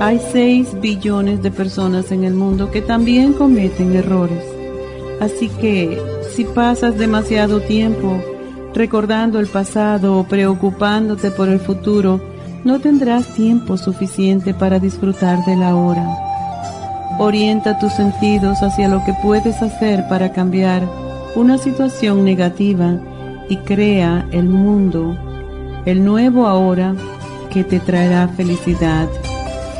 hay 6 billones de personas en el mundo que también cometen errores. Así que si pasas demasiado tiempo recordando el pasado o preocupándote por el futuro, no tendrás tiempo suficiente para disfrutar de la hora. Orienta tus sentidos hacia lo que puedes hacer para cambiar una situación negativa y crea el mundo, el nuevo ahora que te traerá felicidad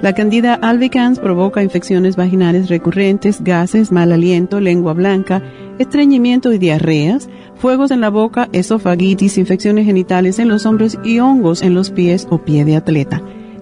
La candida albicans provoca infecciones vaginales recurrentes, gases, mal aliento, lengua blanca, estreñimiento y diarreas, fuegos en la boca, esofagitis, infecciones genitales en los hombros y hongos en los pies o pie de atleta.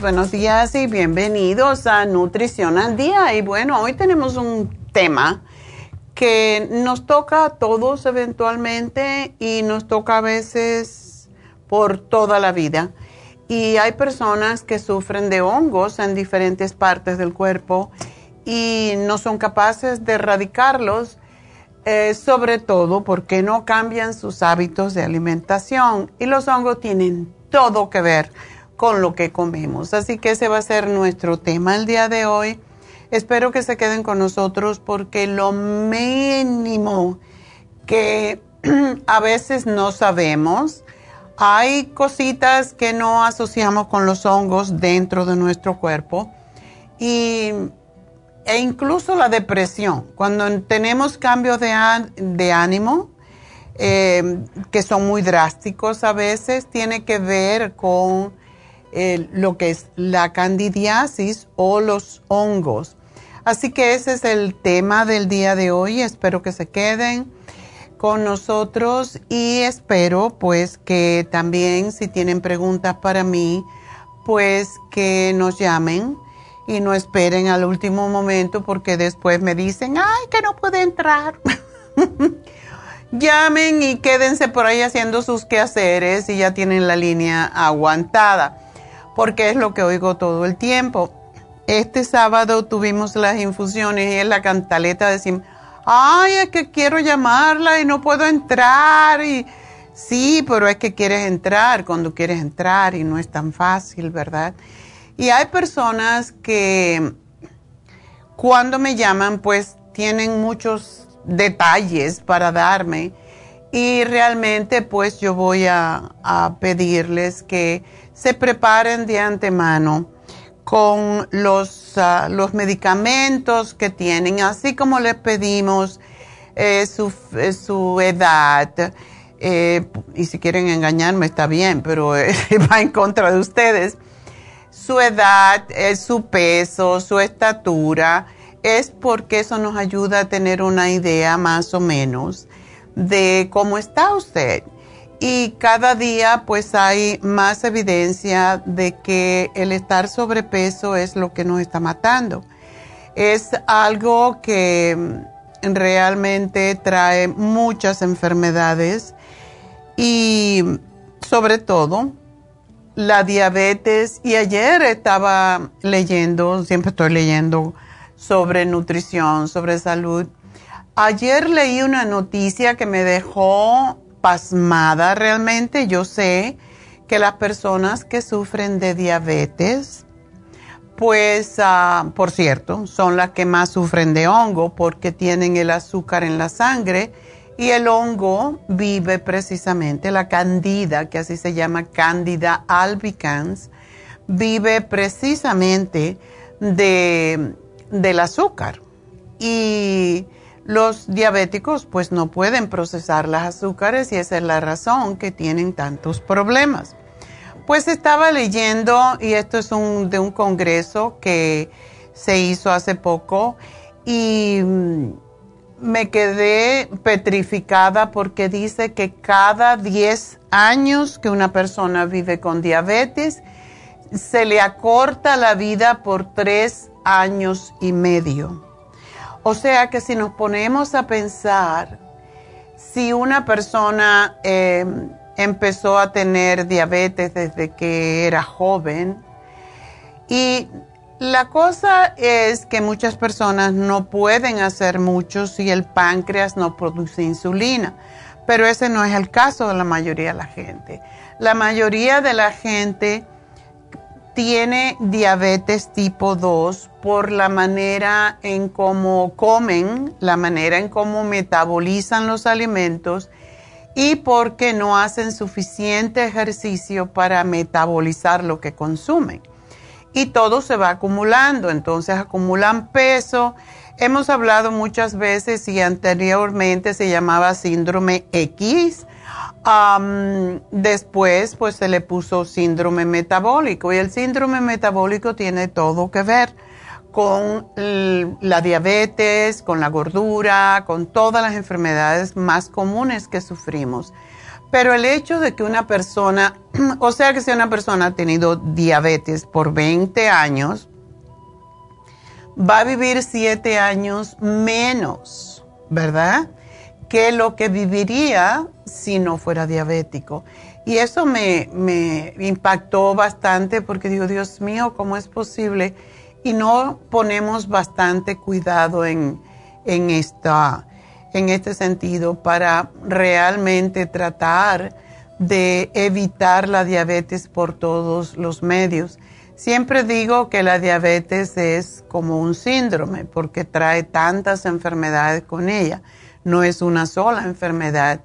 buenos días y bienvenidos a Nutrición al Día. Y bueno, hoy tenemos un tema que nos toca a todos eventualmente y nos toca a veces por toda la vida. Y hay personas que sufren de hongos en diferentes partes del cuerpo y no son capaces de erradicarlos, eh, sobre todo porque no cambian sus hábitos de alimentación. Y los hongos tienen todo que ver con lo que comemos. Así que ese va a ser nuestro tema el día de hoy. Espero que se queden con nosotros porque lo mínimo que a veces no sabemos, hay cositas que no asociamos con los hongos dentro de nuestro cuerpo y, e incluso la depresión. Cuando tenemos cambios de, ánimo, eh, que son muy drásticos a veces, tiene que ver con lo que es la candidiasis o los hongos. Así que ese es el tema del día de hoy. Espero que se queden con nosotros y espero pues que también si tienen preguntas para mí, pues que nos llamen y no esperen al último momento porque después me dicen, ay, que no puede entrar. Llamen y quédense por ahí haciendo sus quehaceres y ya tienen la línea aguantada, porque es lo que oigo todo el tiempo. Este sábado tuvimos las infusiones y en la cantaleta decimos, ay, es que quiero llamarla y no puedo entrar. Y sí, pero es que quieres entrar cuando quieres entrar y no es tan fácil, ¿verdad? Y hay personas que cuando me llaman, pues tienen muchos detalles para darme y realmente pues yo voy a, pedirles que se preparen de antemano con los, ah, los medicamentos que tienen, así como les pedimos eh, su, eh, su, edad. Eh, y si quieren engañarme está bien, pero va en contra de ustedes. Su edad, su peso, su estatura, es porque eso nos ayuda a tener una idea más o menos de cómo está usted y cada día pues hay más evidencia de que el estar sobrepeso es lo que nos está matando. Es algo que realmente trae muchas enfermedades y sobre todo la diabetes. Y ayer estaba leyendo, siempre estoy leyendo sobre nutrición, sobre salud. Ayer leí una noticia que me dejó pasmada realmente. Yo sé que las personas que sufren de diabetes, pues, ah, por cierto, son las que más sufren de hongo porque tienen el azúcar en la sangre y el hongo vive precisamente, la candida, que así se llama candida albicans, vive precisamente de, del azúcar. Y los diabéticos pues no pueden procesar las azúcares y esa es la razón que tienen tantos problemas. Pues estaba leyendo, y esto es un, de un congreso que se hizo hace poco, y mm, me quedé petrificada porque dice que cada 10 años que una persona vive con diabetes, se le acorta la vida por 3 años y medio. O sea que si nos ponemos a pensar, si una persona em, empezó a tener diabetes desde que era joven, y la cosa es que muchas personas no pueden hacer mucho si el páncreas no produce insulina, pero ese no es el caso de la mayoría de la gente. La mayoría de la gente tiene diabetes tipo 2 por la manera en cómo comen, la manera en cómo metabolizan los alimentos y porque no hacen suficiente ejercicio para metabolizar lo que consumen. Y todo se va acumulando, entonces acumulan peso. Hemos hablado muchas veces y anteriormente se llamaba síndrome X después, pues se le puso síndrome metabólico y el síndrome metabólico tiene todo que ver con la diabetes, con la gordura, con todas las enfermedades más comunes que sufrimos. Pero el hecho de que una persona, o sea que si una persona ha tenido diabetes por 20 años, va a vivir 7 años menos, ¿verdad? Que lo que viviría si no fuera diabético. Y eso me, impactó bastante porque digo, Dios mío, ¿cómo es posible? Y no ponemos bastante cuidado en, esta, en este sentido para realmente tratar de evitar la diabetes por todos los medios. Siempre digo que la diabetes es como un síndrome porque trae tantas enfermedades con ella. No es una sola enfermedad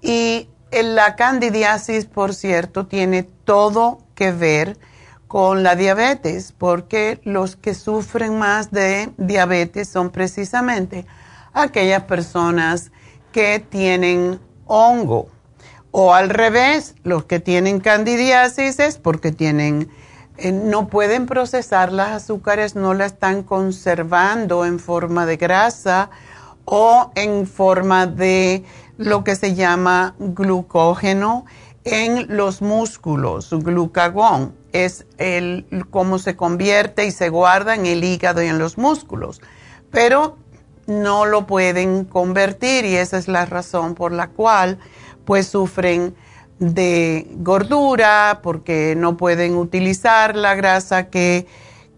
y la candidiasis, por cierto, tiene todo que ver con la diabetes, porque los que sufren más de diabetes son precisamente aquellas personas que tienen hongo. O al revés, los que tienen candidiasis es porque tienen, eh, no pueden procesar las azúcares, no la están conservando en forma de grasa o en forma de lo que se llama glucógeno en los músculos, glucagón. Es el, cómo se convierte y se guarda en el hígado y en los músculos. Pero no lo pueden convertir y esa es la razón por la cual pues sufren de gordura porque no pueden utilizar la grasa que,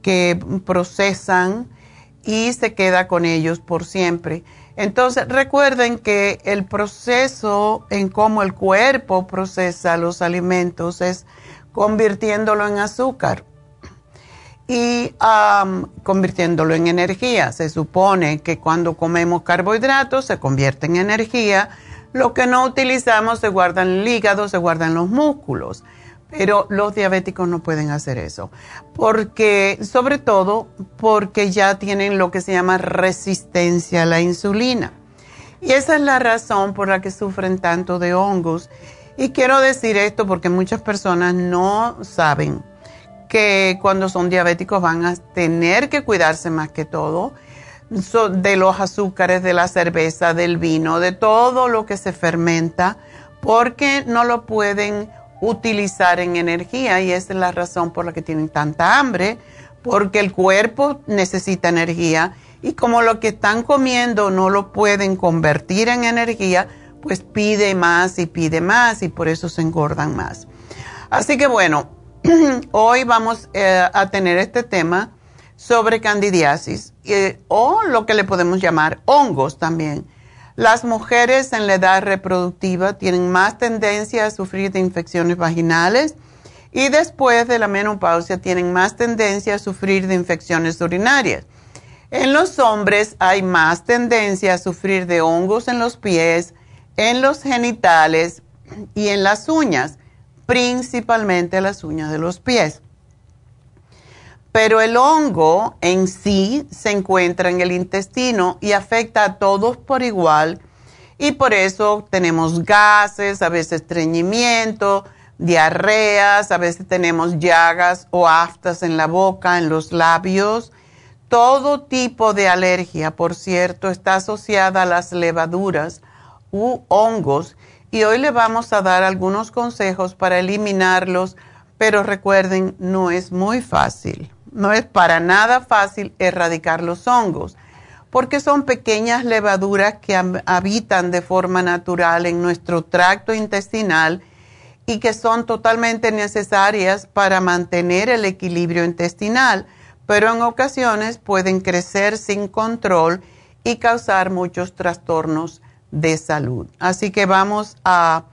que procesan y se queda con ellos por siempre. Entonces recuerden que el proceso en cómo el cuerpo procesa los alimentos es convirtiéndolo en azúcar y convirtiéndolo en energía. Se supone que cuando comemos carbohidratos se convierte en energía. Lo que no utilizamos se guarda en el hígado, se guarda en los músculos. Pero los diabéticos no pueden hacer eso. Porque, sobre todo, porque ya tienen lo que se llama resistencia a la insulina. Y esa es la razón por la que sufren tanto de hongos. Y quiero decir esto porque muchas personas no saben que cuando son diabéticos van a tener que cuidarse más que todo de los azúcares, de la cerveza, del vino, de todo lo que se fermenta, porque no lo pueden utilizar en energía y esa es la razón por la que tienen tanta hambre, porque el cuerpo necesita energía y como lo que están comiendo no lo pueden convertir en energía, pues pide más y pide más y por eso se engordan más. Así que bueno, hoy vamos eh, a tener este tema sobre candidiasis eh, o lo que le podemos llamar hongos también. Las mujeres en la edad reproductiva tienen más tendencia a sufrir de infecciones vaginales y después de la menopausia tienen más tendencia a sufrir de infecciones urinarias. En los hombres hay más tendencia a sufrir de hongos en los pies, en los genitales y en las uñas principalmente las uñas de los pies. Pero el hongo en sí se encuentra en el intestino y afecta a todos por igual. Y por eso tenemos gases, a veces estreñimiento, diarreas, a veces tenemos llagas o aftas en la boca, en los labios. Todo tipo de alergia, por cierto, está asociada a las levaduras u hongos. Y hoy le vamos a dar algunos consejos para eliminarlos, pero recuerden, no es muy fácil, no es para nada fácil erradicar los hongos, porque son pequeñas levaduras que habitan de forma natural en nuestro tracto intestinal y que son totalmente necesarias para mantener el equilibrio intestinal, pero en ocasiones pueden crecer sin control y causar muchos trastornos de salud. Así que vamos a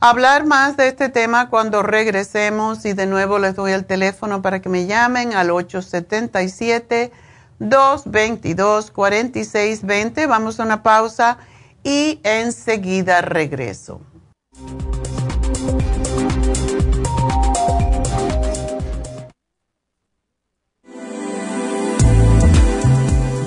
hablar más de este tema cuando regresemos y de nuevo les doy el teléfono para que me llamen al 877-222-4620. Vamos a una pausa y enseguida regreso.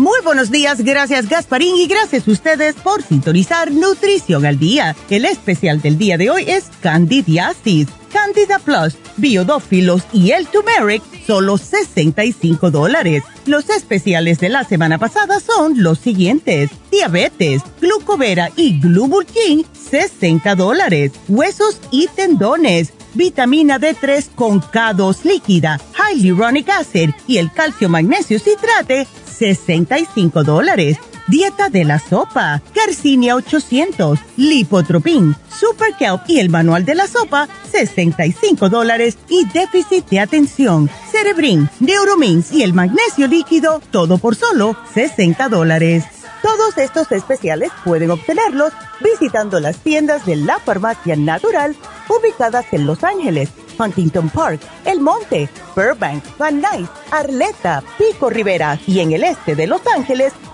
Muy buenos días, gracias Gasparín y gracias a ustedes por sintonizar Nutrición al Día. El especial del día de hoy es Candidiasis, Candida Plus, Biodófilos y el Turmeric, solo 65 dólares. Los especiales de la semana pasada son los siguientes. Diabetes, Glucovera y Glubulkin, 60 dólares. Huesos y tendones vitamina D3 con K2 líquida, hyaluronic acid y el calcio magnesio citrate, 65 dólares. Dieta de la sopa, Garcinia 800, Lipotropin, Super Kelp y el manual de la sopa, 65 dólares. Y déficit de atención, Cerebrin, Neuromins y el magnesio líquido, todo por solo 60 dólares. Todos estos especiales pueden obtenerlos visitando las tiendas de la farmacia natural ubicadas en Los Ángeles, Huntington Park, El Monte, Burbank, Van Nuys, Arleta, Pico Rivera y en el este de Los Ángeles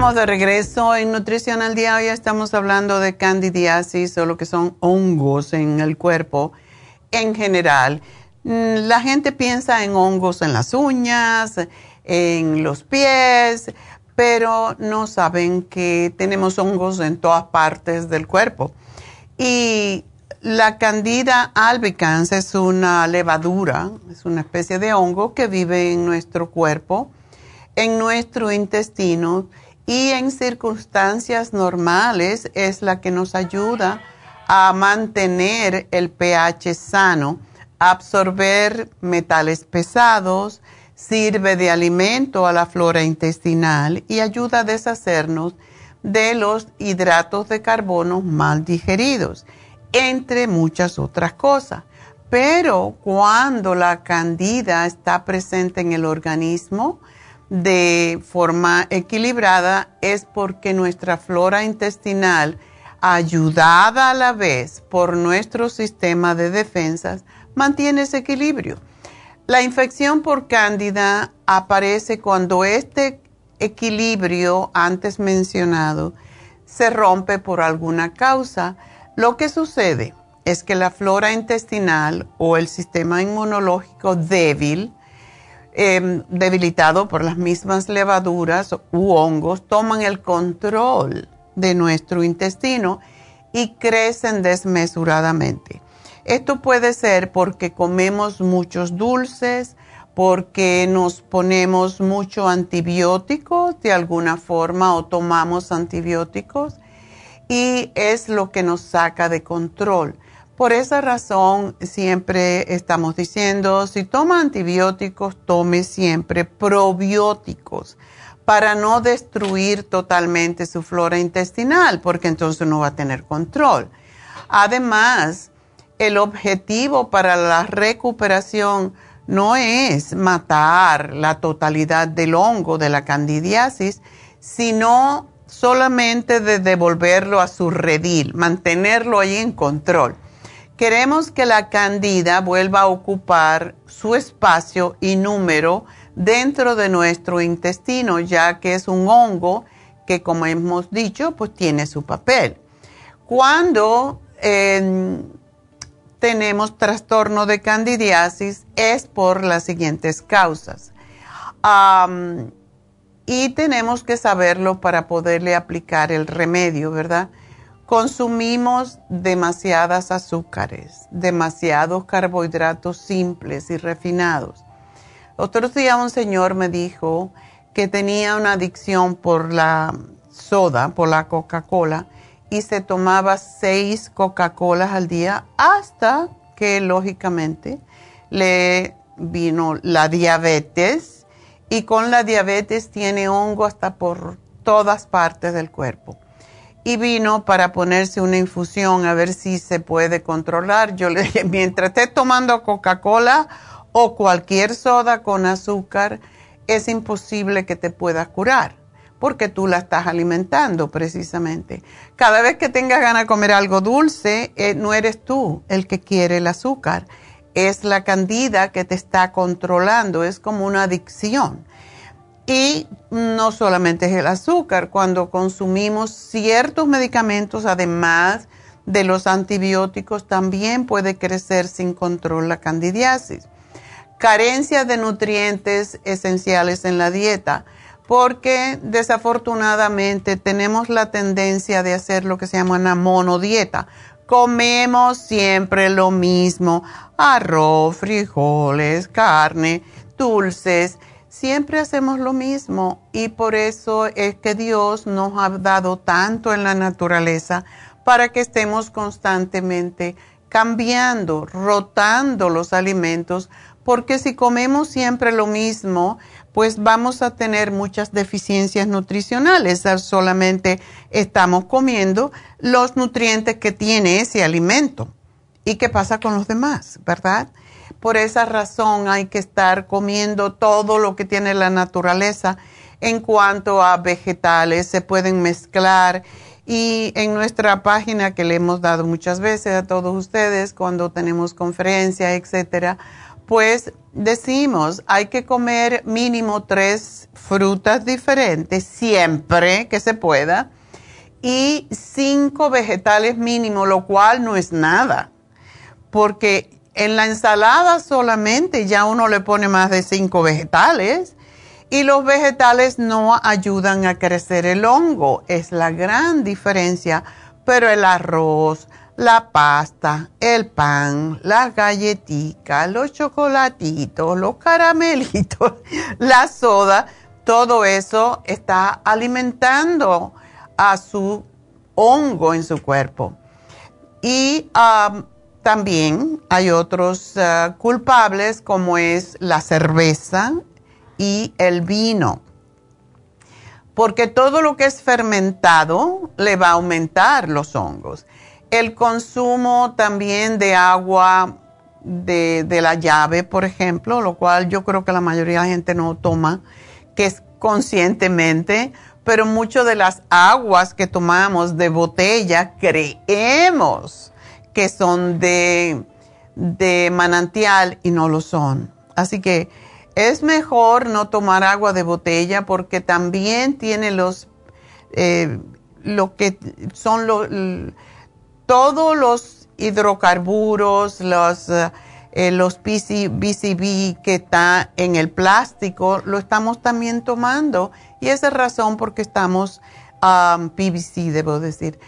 Estamos de regreso en Nutrición al Día. Hoy estamos hablando de candidiasis o lo que son hongos en el cuerpo en general. Mm, la gente piensa en hongos en las uñas, en los pies, pero no saben que tenemos hongos en todas partes del cuerpo. Y la Candida albicans es una levadura, es una especie de hongo que vive en nuestro cuerpo, en nuestro intestino y en circunstancias normales es la que nos ayuda a mantener el pH sano, absorber metales pesados, sirve de alimento a la flora intestinal y ayuda a deshacernos de los hidratos de carbono mal digeridos, entre muchas otras cosas. Pero cuando la candida está presente en el organismo de forma equilibrada es porque nuestra flora intestinal, ayudada a la vez por nuestro sistema de defensas, mantiene ese equilibrio. La infección por cándida aparece cuando este equilibrio antes mencionado se rompe por alguna causa. Lo que sucede es que la flora intestinal o el sistema inmunológico débil, em, debilitado por las mismas levaduras u hongos, toman el control de nuestro intestino y crecen desmesuradamente. Esto puede ser porque comemos muchos dulces, porque nos ponemos mucho antibióticos de alguna forma o tomamos antibióticos y es lo que nos saca de control. Por esa razón siempre estamos diciendo, si toma antibióticos, tome siempre probióticos para no destruir totalmente su flora intestinal, porque entonces no va a tener control. Además, el objetivo para la recuperación no es matar la totalidad del hongo de la candidiasis, sino solamente de devolverlo a su redil, mantenerlo ahí en control. Queremos que la candida vuelva a ocupar su espacio y número dentro de nuestro intestino, ya que es un hongo que, como hemos dicho, pues tiene su papel. Cuando tenemos trastorno de candidiasis es por las siguientes causas. y tenemos que saberlo para poderle aplicar el remedio, ¿verdad? Consumimos demasiadas azúcares, demasiados carbohidratos simples y refinados. Otro día un señor me dijo que tenía una adicción por la soda, por la Coca-Cola, y se tomaba seis Coca-Colas al día hasta que lógicamente le vino la diabetes y con la diabetes tiene hongo hasta por todas partes del cuerpo. Y vino para ponerse una infusión a ver si se puede controlar. Yo le dije, mientras esté tomando Coca-Cola o cualquier soda con azúcar, es imposible que te pueda curar porque tú la estás alimentando precisamente. Cada vez que tengas ganas de comer algo dulce, eh, no eres tú el que quiere el azúcar, es la candida que te está controlando, es como una adicción. Y no solamente es el azúcar, cuando consumimos ciertos medicamentos, además de los antibióticos, también puede crecer sin control la candidiasis. Carencia de nutrientes esenciales en la dieta, porque desafortunadamente tenemos la tendencia de hacer lo que se llama una monodieta. Comemos siempre lo mismo, arroz, frijoles, carne, dulces siempre hacemos lo mismo y por eso es que Dios nos ha dado tanto en la naturaleza para que estemos constantemente cambiando, rotando los alimentos, porque si comemos siempre lo mismo, pues vamos a tener muchas deficiencias nutricionales. Solamente estamos comiendo los nutrientes que tiene ese alimento. ¿Y qué pasa con los demás, verdad? Por esa razón hay que estar comiendo todo lo que tiene la naturaleza en cuanto a vegetales, se pueden mezclar. Y en nuestra página que le hemos dado muchas veces a todos ustedes cuando tenemos conferencias, etcétera, pues decimos hay que comer mínimo tres frutas diferentes siempre que se pueda y cinco vegetales mínimo, lo cual no es nada, porque en la ensalada solamente ya uno le pone más de cinco vegetales y los vegetales no ayudan a crecer el hongo. Es la gran diferencia. Pero el arroz, la pasta, el pan, las galletitas, los chocolatitos, los caramelitos, la soda, todo eso está alimentando a su hongo en su cuerpo. Y también hay otros eh, culpables como es la cerveza y el vino. Porque todo lo que es fermentado le va a aumentar los hongos. El consumo también de agua de, de, la llave, por ejemplo, lo cual yo creo que la mayoría de la gente no toma, que es conscientemente, pero muchas de las aguas que tomamos de botella creemos que son de, manantial y no lo son. Así que es mejor no tomar agua de botella porque también tiene los, eh, lo que son todos los hidrocarburos, los, eh, los BCB que está en el plástico, lo estamos también tomando. Y esa es razón porque estamos, um, PVC debo decir,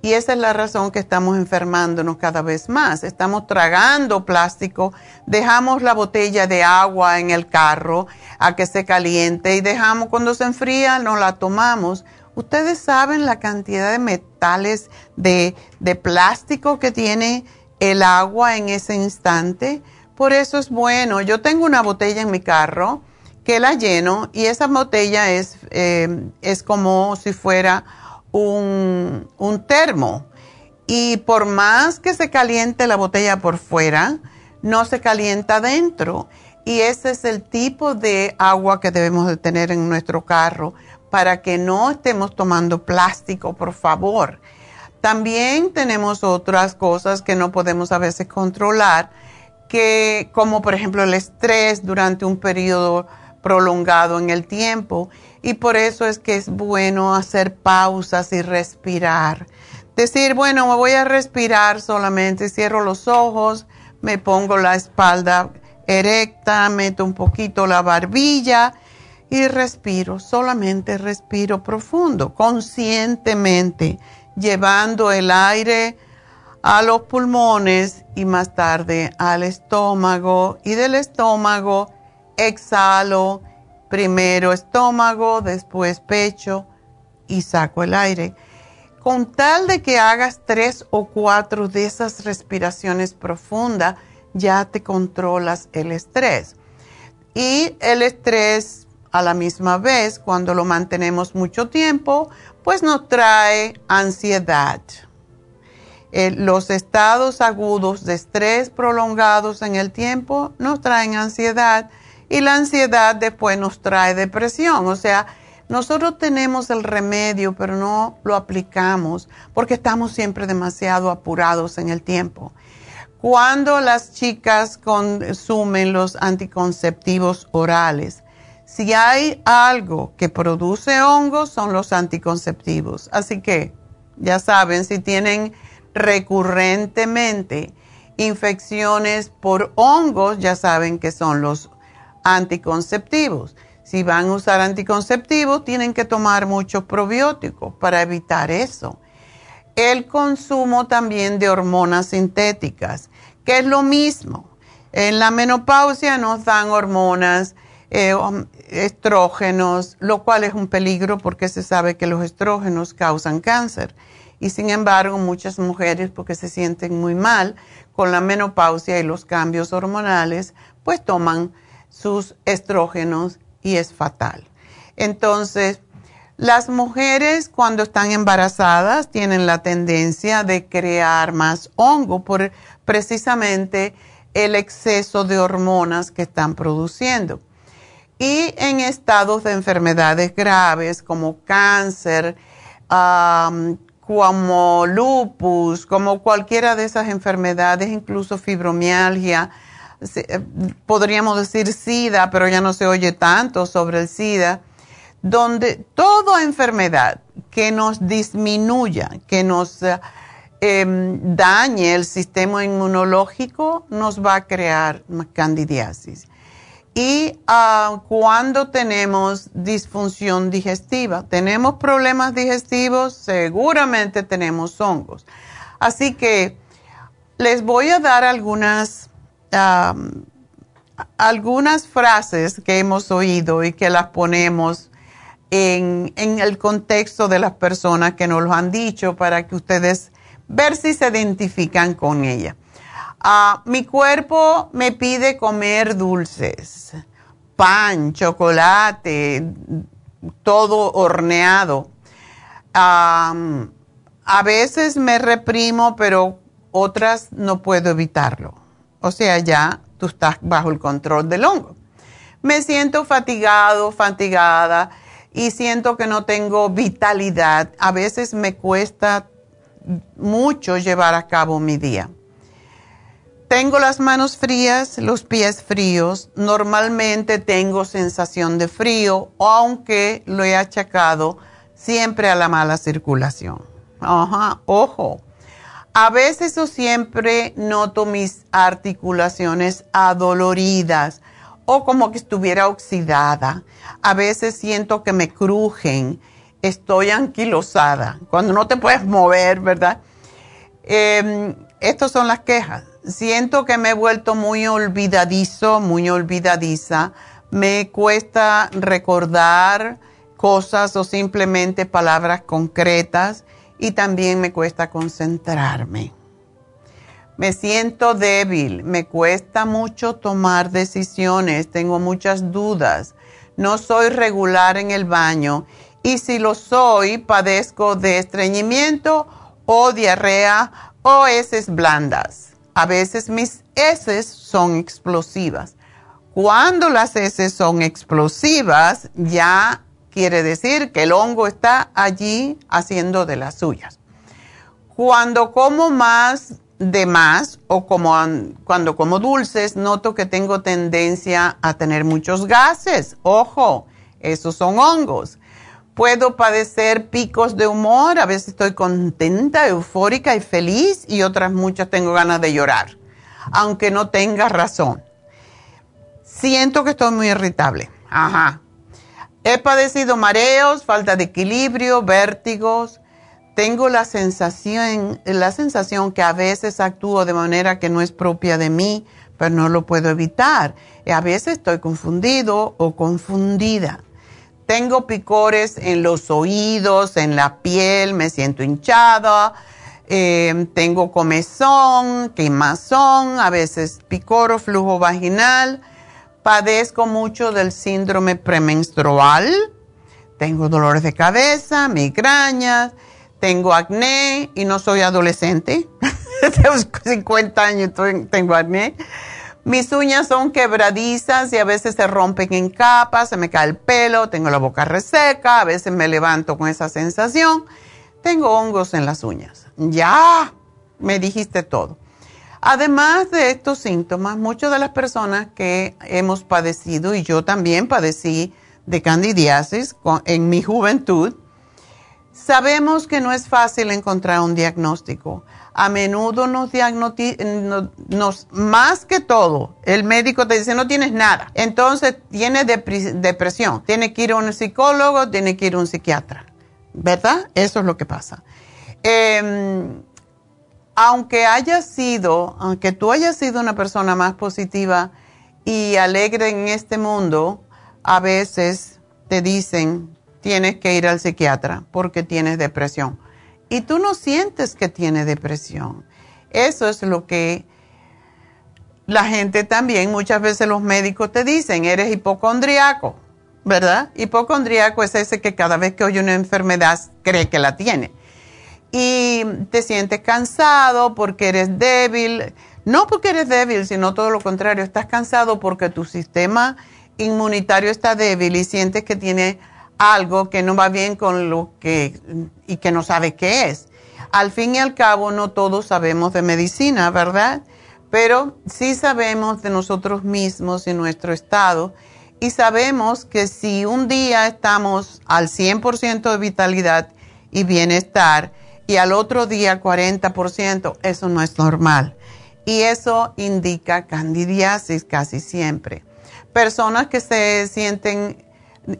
y esa es la razón que estamos enfermándonos cada vez más. Estamos tragando plástico, dejamos la botella de agua en el carro a que se caliente y dejamos cuando se enfría, no la tomamos. Ustedes saben la cantidad de metales de, de plástico que tiene el agua en ese instante. Por eso es bueno. Yo tengo una botella en mi carro que la lleno y esa botella es, eh, es como si fuera un, termo y por más que se caliente la botella por fuera, no se calienta dentro. Y ese es el tipo de agua que debemos de tener en nuestro carro para que no estemos tomando plástico, por favor. También tenemos otras cosas que no podemos a veces controlar, que como por ejemplo el estrés durante un periodo prolongado en el tiempo y por eso es que es bueno hacer pausas y respirar. Decir, bueno, me voy a respirar solamente, cierro los ojos, me pongo la espalda erecta, meto un poquito la barbilla y respiro, solamente respiro profundo, conscientemente, llevando el aire a los pulmones y más tarde al estómago y del estómago exhalo primero estómago, después pecho y saco el aire. Con tal de que hagas tres o cuatro de esas respiraciones profundas, ya te controlas el estrés. Y el estrés a la misma vez, cuando lo mantenemos mucho tiempo, pues nos trae ansiedad. Eh, los estados agudos de estrés prolongados en el tiempo nos traen ansiedad y la ansiedad después nos trae depresión. O sea, nosotros tenemos el remedio, pero no lo aplicamos porque estamos siempre demasiado apurados en el tiempo. Cuando las chicas consumen los anticonceptivos orales, si hay algo que produce hongos, son los anticonceptivos. Así que, ya saben, si tienen recurrentemente infecciones por hongos, ya saben que son los anticonceptivos. Si van a usar anticonceptivos, tienen que tomar muchos probióticos para evitar eso. El consumo también de hormonas sintéticas, que es lo mismo. En la menopausia nos dan hormonas, eh, estrógenos, lo cual es un peligro porque se sabe que los estrógenos causan cáncer. Y sin embargo, muchas mujeres, porque se sienten muy mal con la menopausia y los cambios hormonales, pues toman sus estrógenos y es fatal. Entonces, las mujeres cuando están embarazadas tienen la tendencia de crear más hongo por precisamente el exceso de hormonas que están produciendo. Y en estados de enfermedades graves como cáncer, como lupus, como cualquiera de esas enfermedades, incluso fibromialgia, podríamos decir SIDA, pero ya no se oye tanto sobre el SIDA, donde toda enfermedad que nos disminuya, que nos eh, em, dañe el sistema inmunológico, nos va a crear candidiasis. Y ah, cuando tenemos disfunción digestiva, tenemos problemas digestivos, seguramente tenemos hongos. Así que les voy a dar algunas, algunas frases que hemos oído y que las ponemos en, en, el contexto de las personas que nos lo han dicho para que ustedes ver si se identifican con ella. Ah, mi cuerpo me pide comer dulces, pan, chocolate, todo horneado. a veces me reprimo, pero otras no puedo evitarlo. O sea, ya tú estás bajo el control del hongo. Me siento fatigado, fatigada y siento que no tengo vitalidad. A veces me cuesta mucho llevar a cabo mi día. Tengo las manos frías, los pies fríos. Normalmente tengo sensación de frío, aunque lo he achacado siempre a la mala circulación. Ajá, ojo. A veces o siempre noto mis articulaciones adoloridas o como que estuviera oxidada. A veces siento que me crujen. Estoy anquilosada. Cuando no te puedes mover, ¿verdad? Eh, estas son las quejas siento que me he vuelto muy olvidadizo, muy olvidadiza. Me cuesta recordar cosas o simplemente palabras concretas y también me cuesta concentrarme. Me siento débil, me cuesta mucho tomar decisiones, tengo muchas dudas, no soy regular en el baño y si lo soy padezco de estreñimiento o diarrea o heces blandas. A veces mis heces son explosivas. Cuando las heces son explosivas, ya quiere decir que el hongo está allí haciendo de las suyas. Cuando como más de más o como cuando como dulces, noto que tengo tendencia a tener muchos gases. Ojo, esos son hongos. Puedo padecer picos de humor, a veces estoy contenta, eufórica y feliz y otras muchas tengo ganas de llorar, aunque no tenga razón. Siento que estoy muy irritable. Ajá. He padecido mareos, falta de equilibrio, vértigos. Tengo la sensación, la sensación que a veces actúo de manera que no es propia de mí, pero no lo puedo evitar. Y a veces estoy confundido o confundida. Tengo picores en los oídos, en la piel, me siento hinchada, eh, tengo comezón, quemazón, a veces picor o flujo vaginal. Padezco mucho del síndrome premenstrual. Tengo dolores de cabeza, migrañas, tengo acné y no soy adolescente. Tengo 50 años, tengo acné Mis uñas son quebradizas y a veces se rompen en capas, se me cae el pelo, tengo la boca reseca, a veces me levanto con esa sensación. Tengo hongos en las uñas. Ya, me dijiste todo. Además de estos síntomas, muchas de las personas que hemos padecido, y yo también padecí de candidiasis en mi juventud, sabemos que no es fácil encontrar un diagnóstico a menudo nos diagnostican, más que todo, el médico te dice no tienes nada. Entonces tienes depresión, tiene que ir a un psicólogo, tiene que ir a un psiquiatra. ¿Verdad? Eso es lo que pasa. Em, aunque haya sido, aunque tú hayas sido una persona más positiva y alegre en este mundo, a veces te dicen tienes que ir al psiquiatra porque tienes depresión y tú no sientes que tiene depresión. Eso es lo que la gente también, muchas veces los médicos te dicen, eres hipocondriaco, ¿verdad? Hipocondriaco es ese que cada vez que oye una enfermedad cree que la tiene. Y te sientes cansado porque eres débil, no porque eres débil, sino todo lo contrario, estás cansado porque tu sistema inmunitario está débil y sientes que tiene algo que no va bien con lo que y que no sabe qué es. Al fin y al cabo, no todos sabemos de medicina, ¿verdad? Pero sí sabemos de nosotros mismos y nuestro estado y sabemos que si un día estamos al 100% de vitalidad y bienestar y al otro día 40%, eso no es normal. Y eso indica candidiasis casi siempre. Personas que se sienten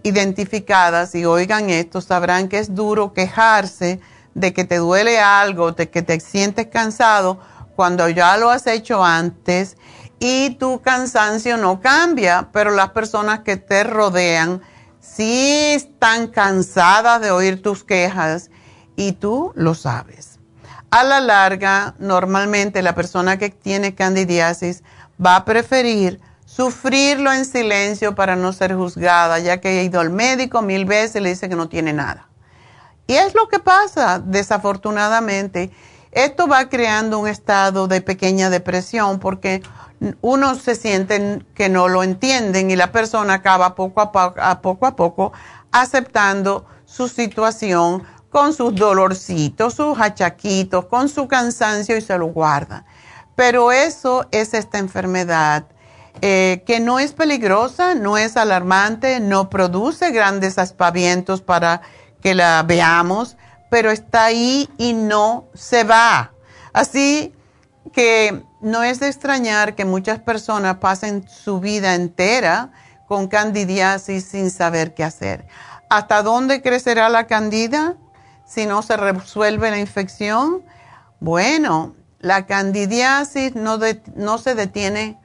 identificadas y oigan esto, sabrán que es duro quejarse de que te duele algo, de que te sientes cansado cuando ya lo has hecho antes y tu cansancio no cambia, pero las personas que te rodean sí están cansadas de oír tus quejas y tú lo sabes. A la larga, normalmente la persona que tiene candidiasis va a preferir sufrirlo en silencio para no ser juzgada, ya que he ido al médico mil veces y le dice que no tiene nada. Y es lo que pasa, desafortunadamente. Esto va creando un estado de pequeña depresión porque uno se siente que no lo entienden y la persona acaba poco a poco, a poco, a poco aceptando su situación con sus dolorcitos, sus achaquitos, con su cansancio y se lo guarda. Pero eso es esta enfermedad eh, que no es peligrosa, no es alarmante, no produce grandes aspavientos para que la veamos, pero está ahí y no se va. Así que no es de extrañar que muchas personas pasen su vida entera con candidiasis sin saber qué hacer. ¿Hasta dónde crecerá la candida si no se resuelve la infección? Bueno, la candidiasis no, se detiene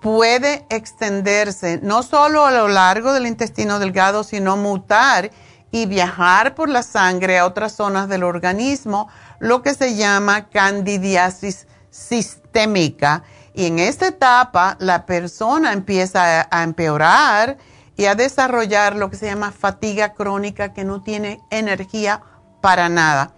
puede extenderse no solo a lo largo del intestino delgado, sino mutar y viajar por la sangre a otras zonas del organismo, lo que se llama candidiasis sistémica. Y en esta etapa la persona empieza a, empeorar y a desarrollar lo que se llama fatiga crónica, que no tiene energía para nada.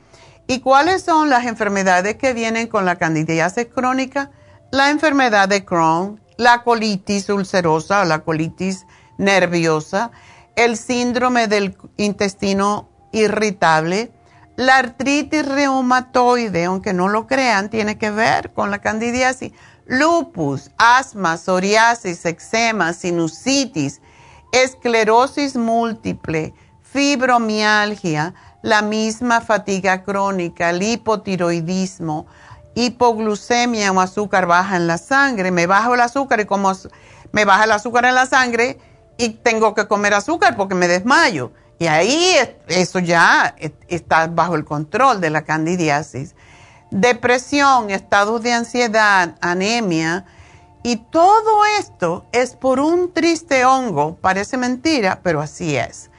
¿Y cuáles son las enfermedades que vienen con la candidiasis crónica? La enfermedad de Crohn, la colitis ulcerosa o la colitis nerviosa, el síndrome del intestino irritable, la artritis reumatoide, aunque no lo crean, tiene que ver con la candidiasis, lupus, asma, psoriasis, eczema, sinusitis, esclerosis múltiple, fibromialgia, la misma fatiga crónica, el hipotiroidismo, hipoglucemia o azúcar baja en la sangre. Me bajo el azúcar y como me baja el azúcar en la sangre y tengo que comer azúcar porque me desmayo. Y ahí eso ya está bajo el control de la candidiasis. Depresión, estados de ansiedad, anemia. Y todo esto es por un triste hongo. Parece mentira, pero así es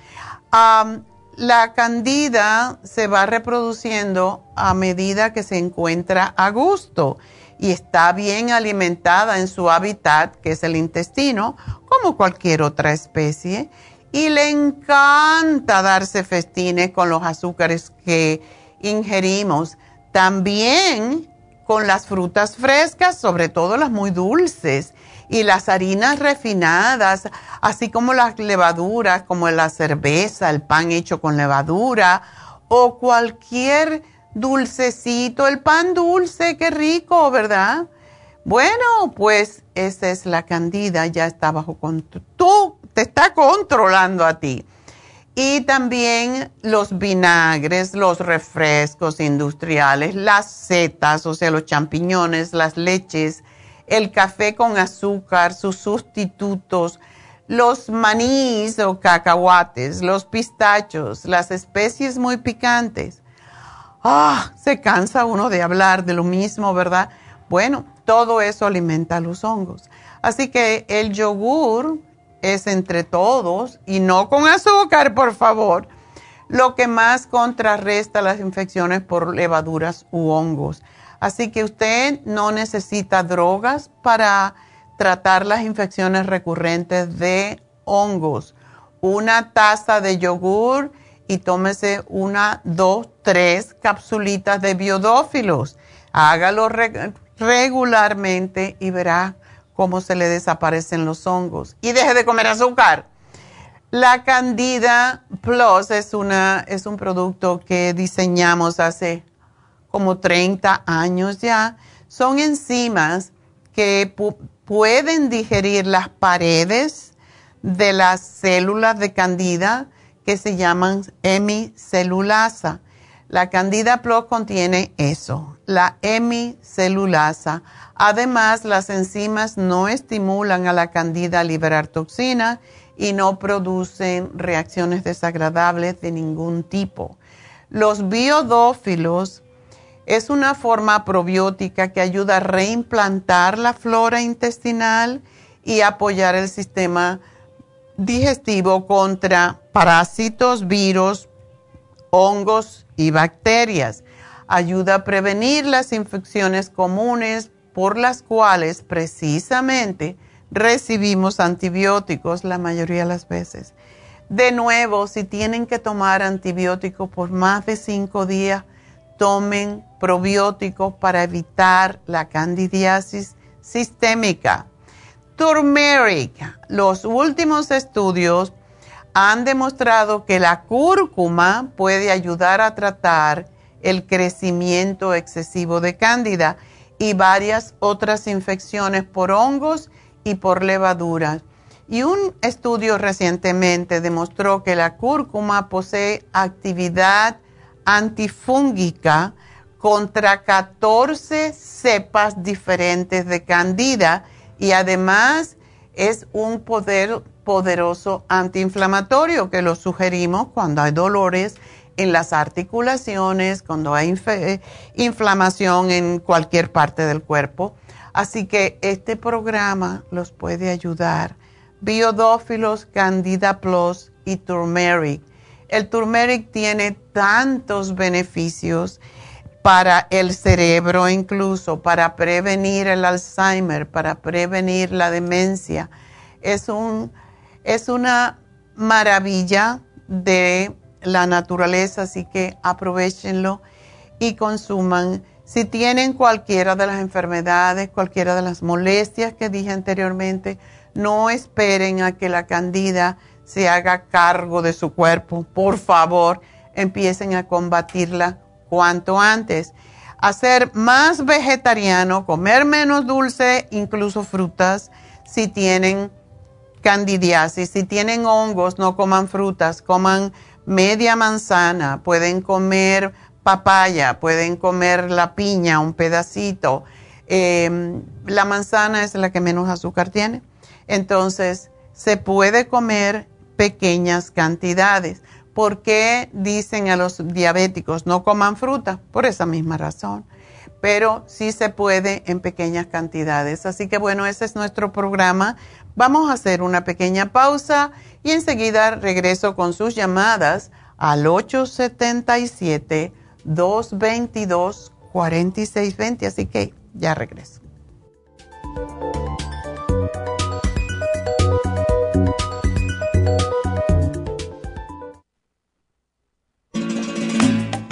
la candida se va reproduciendo a medida que se encuentra a gusto y está bien alimentada en su hábitat, que es el intestino, como cualquier otra especie, y le encanta darse festines con los azúcares que ingerimos. También con las frutas frescas, sobre todo las muy dulces, y las harinas refinadas, así como las levaduras, como la cerveza, el pan hecho con levadura, o cualquier dulcecito, el pan dulce, qué rico, ¿verdad? Bueno, pues esa es la candida, ya está bajo control. Tú te está controlando a ti. Y también los vinagres, los refrescos industriales, las setas, o sea, los champiñones, las leches, el café con azúcar, sus sustitutos, los manís o cacahuates, los pistachos, las especies muy picantes. Ah, se cansa uno de hablar de lo mismo, ¿verdad? Bueno, todo eso alimenta a los hongos. Así que el yogur es entre todos y no con azúcar, por favor, lo que más contrarresta las infecciones por levaduras u hongos. Así que usted no necesita drogas para tratar las infecciones recurrentes de hongos. Una taza de yogur y tómese una, dos, tres capsulitas de biodófilos. Hágalo regularmente y verá cómo se le desaparecen los hongos. Y deje de comer azúcar. La Candida Plus es, una, es un producto que diseñamos hace como 30 años ya. Son enzimas que pueden digerir las paredes de las células de Candida que se llaman hemicelulasa. La Candida Plus contiene eso, la hemicelulasa. Además, las enzimas no estimulan a la Candida a liberar toxina y no producen reacciones desagradables de ningún tipo. Los biodófilos es una forma probiótica que ayuda a reimplantar la flora intestinal y apoyar el sistema digestivo contra parásitos, virus, hongos y bacterias. Ayuda a prevenir las infecciones comunes por las cuales precisamente recibimos antibióticos la mayoría de las veces. De nuevo, si tienen que tomar antibióticos por más de cinco días, tomen probióticos para evitar la candidiasis sistémica. Turmeric. Los últimos estudios han demostrado que la cúrcuma puede ayudar a tratar el crecimiento excesivo de cándida y varias otras infecciones por hongos y por levaduras. Y un estudio recientemente demostró que la cúrcuma posee actividad antifúngica contra 14 cepas diferentes de candida y además es un poder poderoso antiinflamatorio que lo sugerimos cuando hay dolores en las articulaciones, cuando hay inflamación en cualquier parte del cuerpo. Así que este programa los puede ayudar. Biodófilos, Candida Plus y Turmeric. El turmeric tiene tantos beneficios para el cerebro, incluso para prevenir el Alzheimer, para prevenir la demencia. Es un es una maravilla de la naturaleza, así que aprovechenlo y consuman. Si tienen cualquiera de las enfermedades, cualquiera de las molestias que dije anteriormente, no esperen a que la candida se haga cargo de su cuerpo. Por favor, empiecen a combatirla cuanto antes. Hacer más vegetariano, comer menos dulce, incluso frutas, si tienen candidiasis. Si tienen hongos, no coman frutas, coman media manzana, pueden comer papaya, pueden comer la piña, un pedacito. Em, la manzana es la que menos azúcar tiene. Entonces, se puede comer pequeñas cantidades. ¿Por qué dicen a los diabéticos no coman fruta? Por esa misma razón. Pero sí se puede en pequeñas cantidades. Así que bueno, ese es nuestro programa Vamos a hacer una pequeña pausa y enseguida regreso con sus llamadas al 877-222-4620. Así que ya regreso.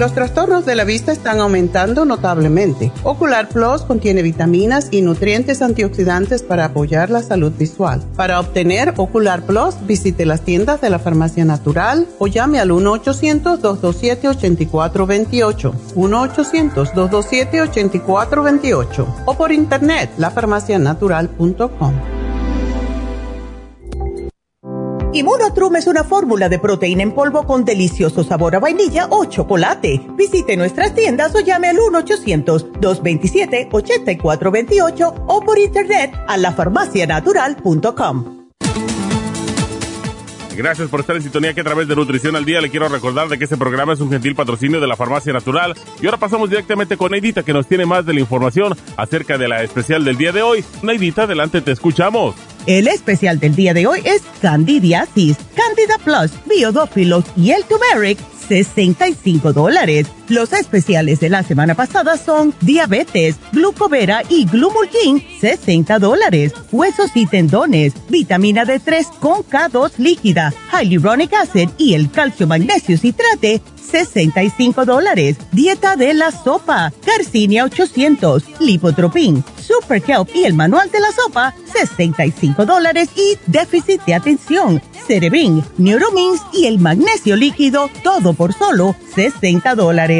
Los trastornos de la vista están aumentando notablemente. Ocular Plus contiene vitaminas y nutrientes antioxidantes para apoyar la salud visual. Para obtener Ocular Plus, visite las tiendas de la Farmacia Natural o llame al 1-800-227-8428. 1-800-227-8428 o por internet lafarmacianatural.com. Immunotrum es una fórmula de proteína en polvo con delicioso sabor a vainilla o chocolate. Visite nuestras tiendas o llame al 1-800-227-8428 o por internet a lafarmacianatural.com. Gracias por estar en sintonía que a través de Nutrición al Día le quiero recordar de que este programa es un gentil patrocinio de la Farmacia Natural. Y ahora pasamos directamente con Neidita que nos tiene más de la información acerca de la especial del día de hoy. Neidita, adelante, te escuchamos. El especial del día de hoy es Candidiasis, Candida Plus, Biodófilos y el Turmeric, 65 dólares. Los especiales de la semana pasada son Diabetes, Glucovera y Glumulgin, 60 dólares. Huesos y tendones, vitamina D3 con K2 líquida, Hyaluronic Acid y el calcio magnesio citrate, 65 dólares. Dieta de la sopa, Carcinia 800, Lipotropin, Super Kelp y el manual de la sopa, 65 dólares. Y déficit de atención, Cerebrin, Neuromins y el magnesio líquido, todo por solo 60 dólares.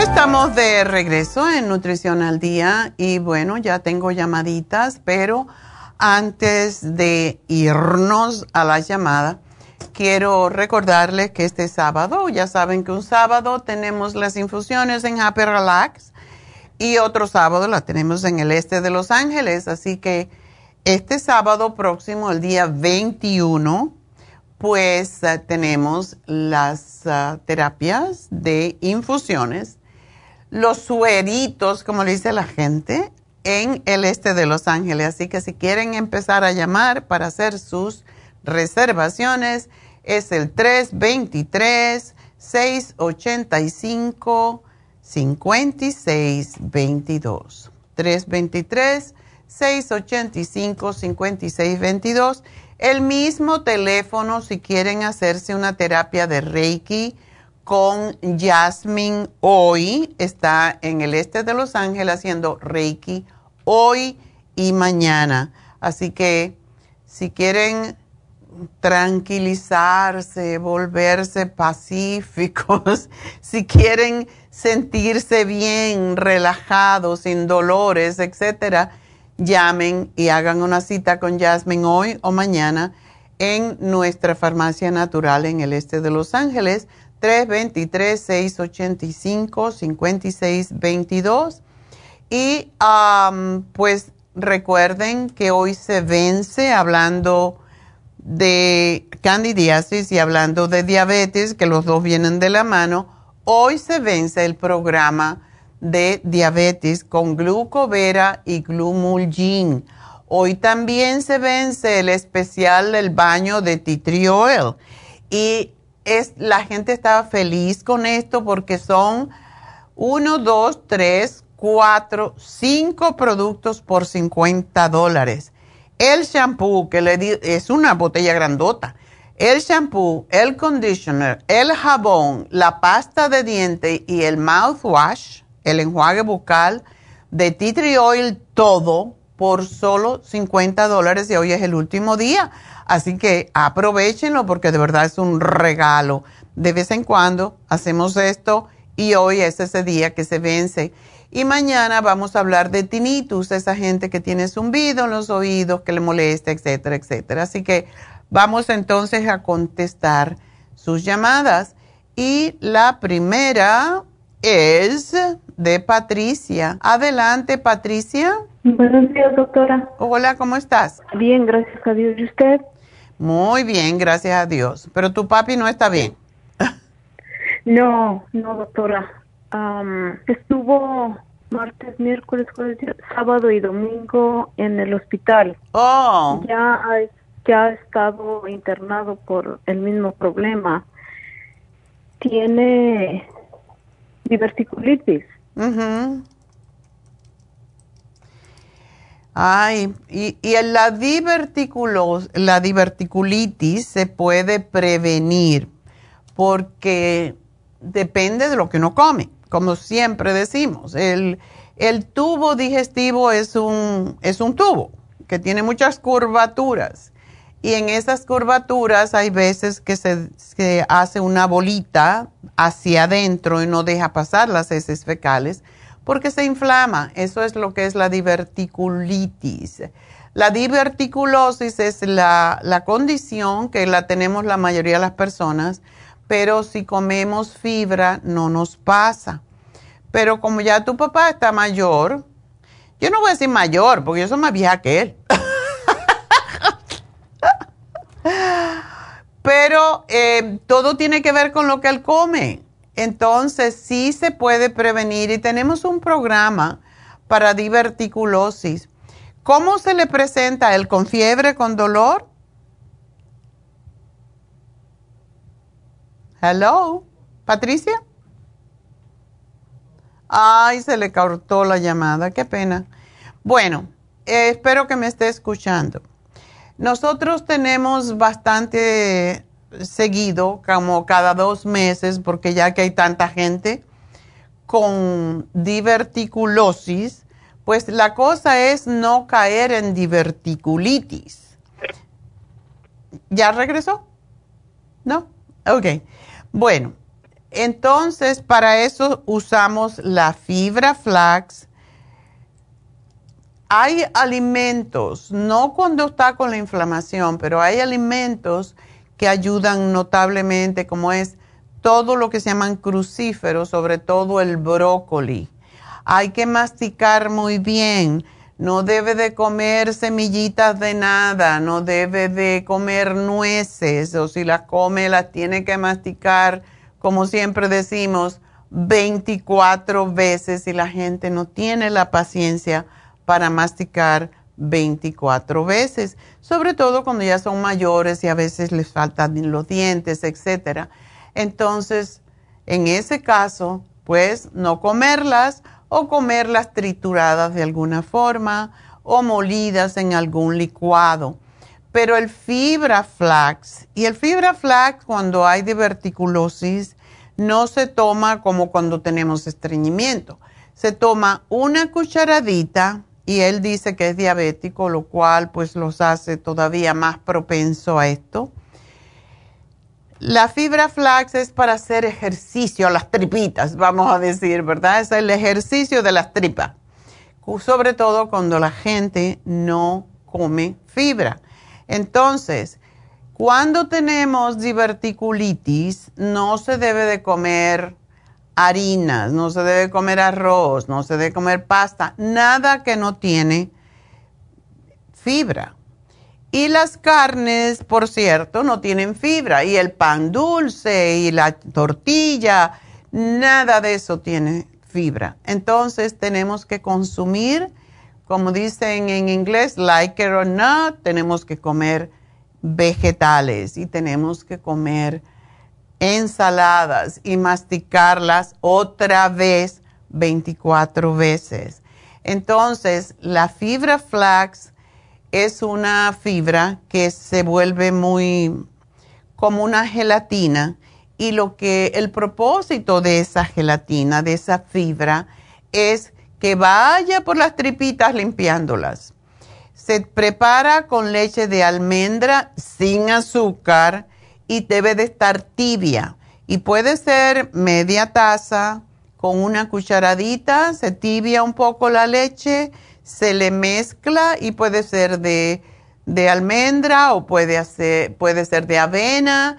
Estamos de regreso en Nutrición al Día y bueno, ya tengo llamaditas, pero antes de irnos a la llamada, quiero recordarles que este sábado, ya saben que un sábado tenemos las infusiones en Happy Relax y otro sábado la tenemos en el este de Los Ángeles, así que este sábado próximo, el día 21, pues uh, tenemos las uh, terapias de infusiones los sueritos, como le dice la gente, en el este de Los Ángeles. Así que si quieren empezar a llamar para hacer sus reservaciones, es el 323-685-5622. 323-685-5622. El mismo teléfono si quieren hacerse una terapia de Reiki con Jasmine hoy. Está en el este de Los Ángeles haciendo Reiki hoy y mañana. Así que si quieren tranquilizarse, volverse pacíficos, si quieren sentirse bien, relajados, sin dolores, etcétera, llamen y hagan una cita con Jasmine hoy o mañana en nuestra farmacia natural en el este de Los Ángeles, 323-685-5622. Y pues recuerden que hoy se vence hablando de candidiasis y hablando de diabetes, que los dos vienen de la mano, hoy se vence el programa de diabetes con glucovera y glumulgin. Hoy también se vence el especial del baño de tea oil. Y es, la gente estaba feliz con esto porque son uno, dos, tres, cuatro, cinco productos por 50 dólares. El shampoo, que le di, es una botella grandota. El shampoo, el conditioner, el jabón, la pasta de diente y el mouthwash, el enjuague bucal de tea tree oil, todo por solo 50 dólares y hoy es el último día. Así que aprovechenlo porque de verdad es un regalo. De vez en cuando hacemos esto y hoy es ese día que se vence. Y mañana vamos a hablar de tinnitus, esa gente que tiene zumbido en los oídos, que le molesta, etcétera, etcétera. Así que vamos entonces a contestar sus llamadas. Y la primera es de Patricia. Adelante, Patricia. Buenos días, doctora. Hola, ¿cómo estás? Bien, gracias a Dios. ¿Y usted? Muy bien, gracias a Dios. Pero tu papi no está bien. No, no, doctora estuvo martes, miércoles, jueves, sábado y domingo en el hospital. Oh. Ya ha, ya ha estado internado por el mismo problema. Tiene diverticulitis. Ay, y, y la, la diverticulitis se puede prevenir porque depende de lo que uno come como siempre decimos. El, tubo digestivo es un, es un tubo que tiene muchas curvaturas. Y en esas curvaturas hay veces que se, se, hace una bolita hacia adentro y no deja pasar las heces fecales porque se inflama. Eso es lo que es la diverticulitis. La diverticulosis es la, la condición que la tenemos la mayoría de las personas pero si comemos fibra no nos pasa. Pero como ya tu papá está mayor, yo no voy a decir mayor, porque yo soy más vieja que él. pero eh, todo tiene que ver con lo que él come. Entonces sí se puede prevenir y tenemos un programa para diverticulosis. ¿Cómo se le presenta él con fiebre, con dolor? Hello, Patricia. Ay, se le cortó la llamada, qué pena. Bueno, eh, espero que me esté escuchando. Nosotros tenemos bastante seguido, como cada dos meses, porque ya que hay tanta gente con diverticulosis, pues la cosa es no caer en diverticulitis. ¿Ya regresó? ¿No? Ok. Bueno, entonces para eso usamos la fibra flax. Hay alimentos, no cuando está con la inflamación, pero hay alimentos que ayudan notablemente, como es todo lo que se llaman crucíferos, sobre todo el brócoli. Hay que masticar muy bien no debe de comer semillitas de nada, no debe de comer nueces o si las come las tiene que masticar, como siempre decimos, 24 veces y la gente no tiene la paciencia para masticar 24 veces, sobre todo cuando ya son mayores y a veces les faltan los dientes, etc. Entonces, en ese caso, pues no comerlas o comerlas trituradas de alguna forma o molidas en algún licuado. Pero el fibra flax, y el fibra flax cuando hay diverticulosis, no se toma como cuando tenemos estreñimiento. Se toma una cucharadita y él dice que es diabético, lo cual pues los hace todavía más propenso a esto. La fibra flax es para hacer ejercicio a las tripitas, vamos a decir, ¿verdad? Es el ejercicio de las tripas, sobre todo cuando la gente no come fibra. Entonces, cuando tenemos diverticulitis, no se debe de comer harinas, no se debe comer arroz, no se debe comer pasta, nada que no tiene fibra. Y las carnes, por cierto, no tienen fibra. Y el pan dulce y la tortilla, nada de eso tiene fibra. Entonces tenemos que consumir, como dicen en inglés, like it or not, tenemos que comer vegetales y tenemos que comer ensaladas y masticarlas otra vez 24 veces. Entonces, la fibra flax es una fibra que se vuelve muy como una gelatina y lo que el propósito de esa gelatina, de esa fibra, es que vaya por las tripitas limpiándolas se prepara con leche de almendra sin azúcar y debe de estar tibia. Y puede ser media taza con una cucharadita, se tibia un poco la leche, se le mezcla y puede ser de, almendra o puede, puede ser de avena,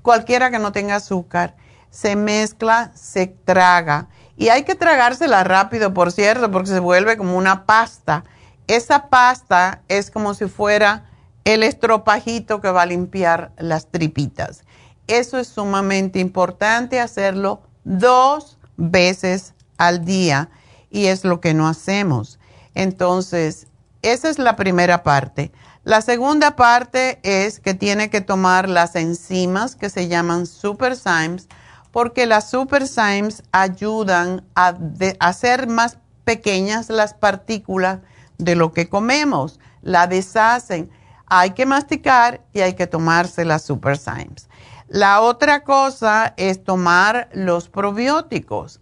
cualquiera que no tenga azúcar. Se mezcla, se traga. Y hay que tragársela rápido, por cierto, porque se vuelve como una pasta esa pasta es como si fuera el estropajito que va a limpiar las tripitas. Eso es sumamente importante hacerlo dos veces al día y es lo que no hacemos. Entonces, esa es la primera parte. La segunda parte es que tiene que tomar las enzimas que se llaman superzymes porque las superzymes ayudan a hacer más pequeñas las partículas de lo que comemos, la deshacen. Hay que masticar y hay que tomarse las Super Symes. La otra cosa es tomar los probióticos.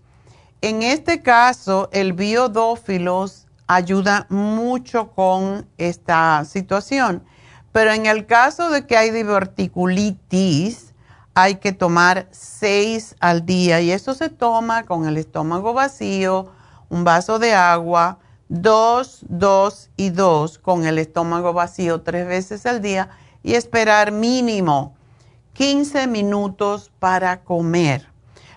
En este caso, el biodófilos ayuda mucho con esta situación. Pero en el caso de que hay diverticulitis, hay que tomar seis al día y eso se toma con el estómago vacío, un vaso de agua, dos, dos y dos con el estómago vacío tres veces al día y esperar mínimo 15 minutos para comer.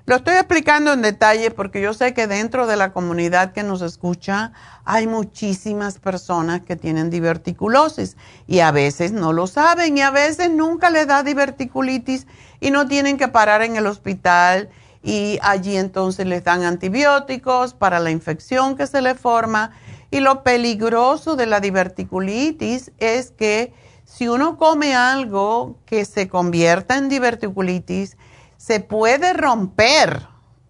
Lo estoy explicando en detalle porque yo sé que dentro de la comunidad que nos escucha hay muchísimas personas que tienen diverticulosis y a veces no lo saben y a veces nunca les da diverticulitis y no tienen que parar en el hospital y allí entonces les dan antibióticos para la infección que se le forma. Y lo peligroso de la diverticulitis es que si uno come algo que se convierta en diverticulitis, se puede romper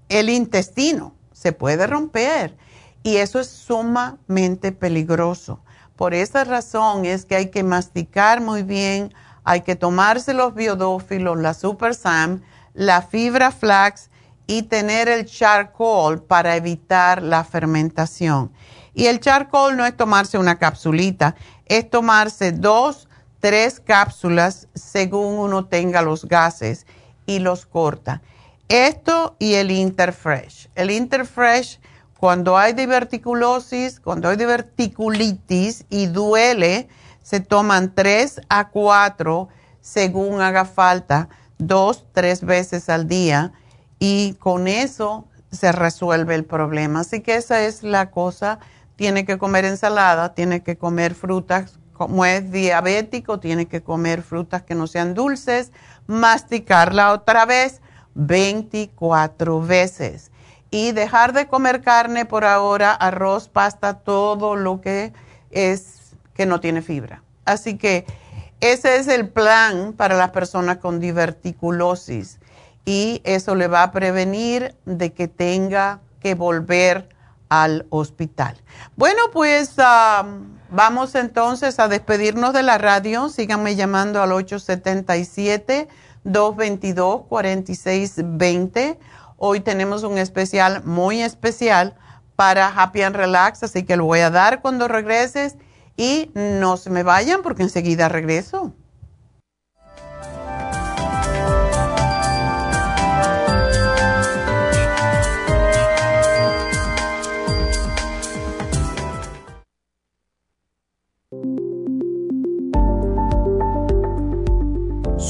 el intestino, se puede romper. Y eso es sumamente peligroso. Por esa razón es que hay que masticar muy bien, hay que tomarse los biodófilos, la Super Sam, la fibra flax y tener el charcoal para evitar la fermentación. Y el charcoal no es tomarse una capsulita, es tomarse dos, tres cápsulas según uno tenga los gases y los corta. Esto y el Interfresh. El Interfresh, cuando hay diverticulosis, cuando hay diverticulitis y duele, se toman tres a cuatro según haga falta, dos, tres veces al día y con eso se resuelve el problema. Así que esa es la cosa. Tiene que comer ensalada, tiene que comer frutas, como es diabético, tiene que comer frutas que no sean dulces, masticarla otra vez 24 veces y dejar de comer carne por ahora, arroz, pasta, todo lo que es que no tiene fibra. Así que ese es el plan para las personas con diverticulosis y eso le va a prevenir de que tenga que volver al hospital. Bueno, pues vamos entonces a despedirnos de la radio. Síganme llamando al 877 222-4620. Hoy tenemos un especial muy especial para Happy and Relax, así que lo voy a dar cuando regreses y no se me vayan porque enseguida regreso.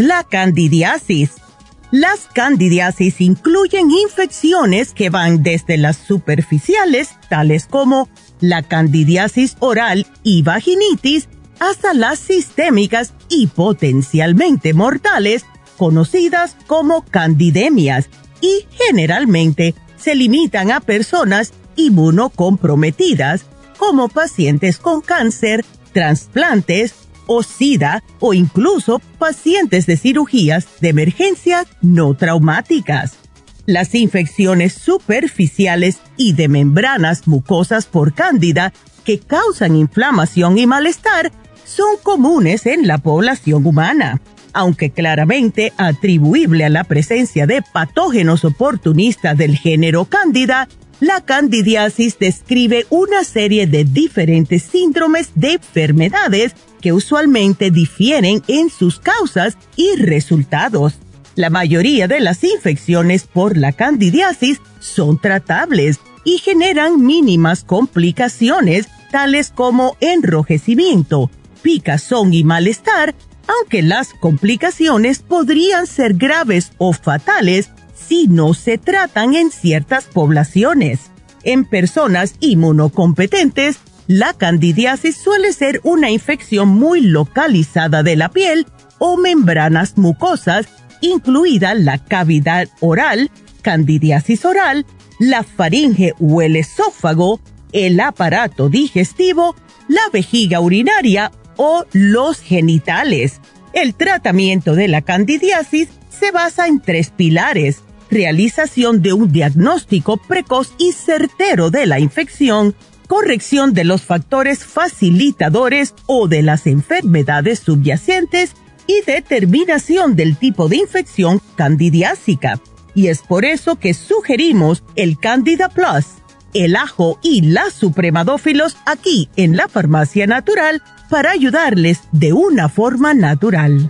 La candidiasis? Las candidiasis incluyen infecciones que van desde las superficiales, tales como la candidiasis oral y vaginitis, hasta las sistémicas y potencialmente mortales, conocidas como candidemias, y generalmente se limitan a personas inmunocomprometidas, como pacientes con cáncer, trasplantes, o SIDA o incluso pacientes de cirugías de emergencia no traumáticas. Las infecciones superficiales y de membranas mucosas por cándida que causan inflamación y malestar son comunes en la población humana, aunque claramente atribuible a la presencia de patógenos oportunistas del género cándida, la candidiasis describe una serie de diferentes síndromes de enfermedades que usualmente difieren en sus causas y resultados. La mayoría de las infecciones por la candidiasis son tratables y generan mínimas complicaciones tales como enrojecimiento, picazón y malestar, aunque las complicaciones podrían ser graves o fatales si no se tratan en ciertas poblaciones. En personas inmunocompetentes, la candidiasis suele ser una infección muy localizada de la piel o membranas mucosas, incluida la cavidad oral, candidiasis oral, la faringe o el esófago, el aparato digestivo, la vejiga urinaria o los genitales. El tratamiento de la candidiasis se basa en tres pilares realización de un diagnóstico precoz y certero de la infección, corrección de los factores facilitadores o de las enfermedades subyacentes y determinación del tipo de infección candidiásica. Y es por eso que sugerimos el Candida Plus, el ajo y la supremadófilos aquí en la farmacia natural para ayudarles de una forma natural.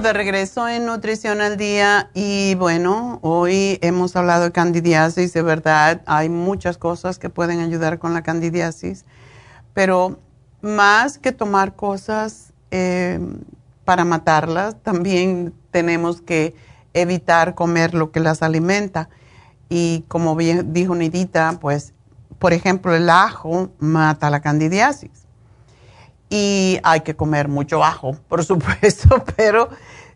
De regreso en Nutrición al Día y bueno, hoy hemos hablado de candidiasis, de verdad, hay muchas cosas que pueden ayudar con la candidiasis, pero más que tomar cosas eh, para matarlas, también tenemos que evitar comer lo que las alimenta. Y como bien dijo Nidita, pues, por ejemplo, el ajo mata la candidiasis y hay que comer mucho ajo, por supuesto, pero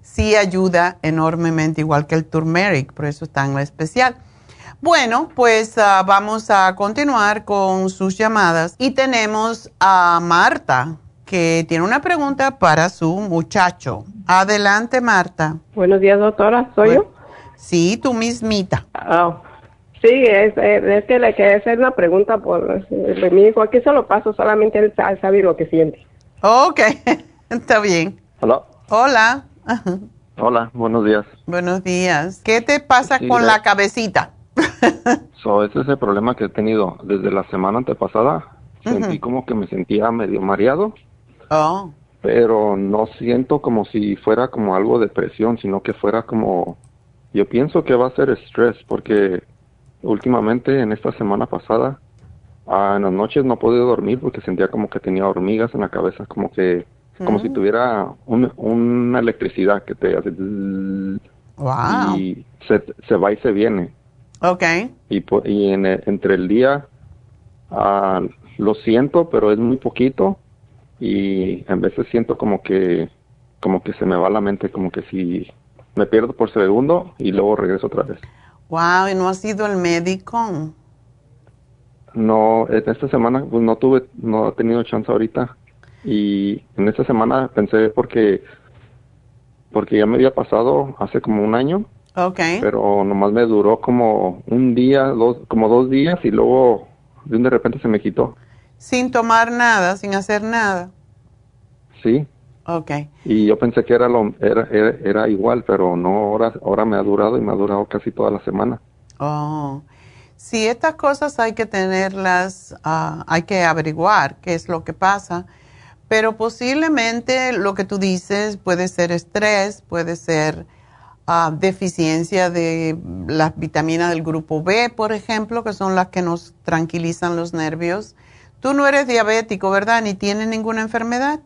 sí ayuda enormemente, igual que el turmeric, por eso está en la especial. Bueno, pues ah, vamos a continuar con sus llamadas y tenemos a Marta que tiene una pregunta para su muchacho. Adelante, Marta. Buenos días, doctora. ¿Soy yo? Sí, tú mismita. Oh, sí, es, que le quería hacer una pregunta por mi hijo. Aquí se lo paso, solamente él sabe lo que siente. Ok, está bien. Hola. Hola. Hola, buenos días. Buenos días. ¿Qué te pasa con la cabecita? so, ese es el problema que he tenido desde la semana antepasada. Sentí como que me sentía medio mareado. Oh. Pero no siento como si fuera como algo de presión, sino que fuera como... Yo pienso que va a ser estrés porque últimamente en esta semana pasada, ah, en las noches no pude dormir porque sentía como que tenía hormigas en la cabeza, como que como si mm. tuviera una electricidad que te hace... Wow. Y se, va y se viene. Ok. Y, y en, entre el día ah, lo siento, pero es muy poquito y en veces siento como que como que se me va la mente, como que si me pierdo por segundo y luego regreso otra vez. Wow, ¿y no ha sido el médico? No, esta semana pues no tuve, no he tenido chance ahorita y en esta semana pensé porque porque ya me había pasado hace como un año. Okay. Pero nomás me duró como un día, dos, como dos días y luego de repente se me quitó. Sin tomar nada, sin hacer nada. Sí. Okay. Y yo pensé que era lo era, era, igual, pero no, ahora ahora me ha durado y me ha durado casi toda la semana. Oh. Sí, estas cosas hay que tenerlas, ah, hay que averiguar qué es lo que pasa pero posiblemente lo que tú dices puede ser estrés, puede ser ah, deficiencia de las vitaminas del grupo B, por ejemplo, que son las que nos tranquilizan los nervios. Tú no eres diabético, ¿verdad? Ni tienes ninguna enfermedad.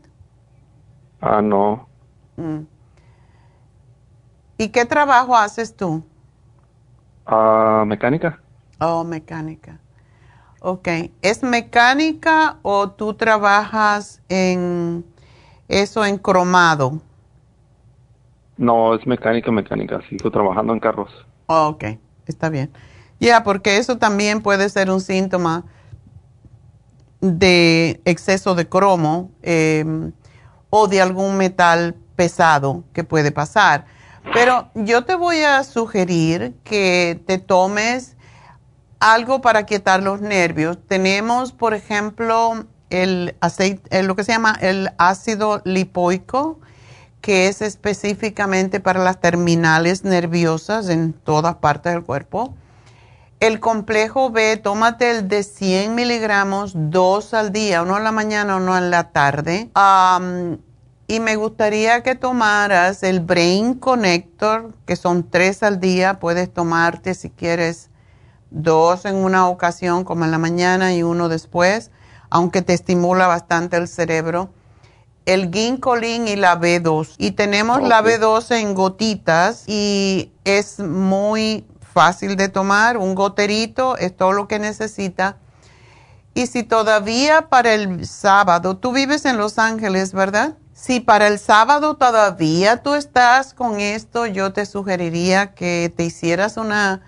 Ah, no. Mm. ¿Y qué trabajo haces tú? Ah, mecánica. Oh, mecánica. Ok, ¿es mecánica o tú trabajas en eso en cromado? No, es mecánica, mecánica. Sigo trabajando en carros. ok, está bien. Ya, porque eso también puede ser un síntoma de exceso de cromo em, o de algún metal pesado que puede pasar. Pero yo te voy a sugerir que te tomes algo para quitar los nervios. Tenemos, por ejemplo, el aceite, lo que se llama el ácido lipoico, que es específicamente para las terminales nerviosas en todas partes del cuerpo. El complejo B, tómate el de 100 miligramos, dos al día, uno en la mañana, uno en la tarde. Y me gustaría que tomaras el Brain Connector, que son tres al día. Puedes tomarte si quieres dos en una ocasión como en la mañana y uno después, aunque te estimula bastante el cerebro. el ginkolin y la B2. Y tenemos la B12 en gotitas y es muy fácil de tomar, un goterito es todo lo que necesita. Y si todavía para el sábado, tú vives en Los Ángeles, ¿verdad? Si para el sábado todavía tú estás con esto, yo te sugeriría que te hicieras una,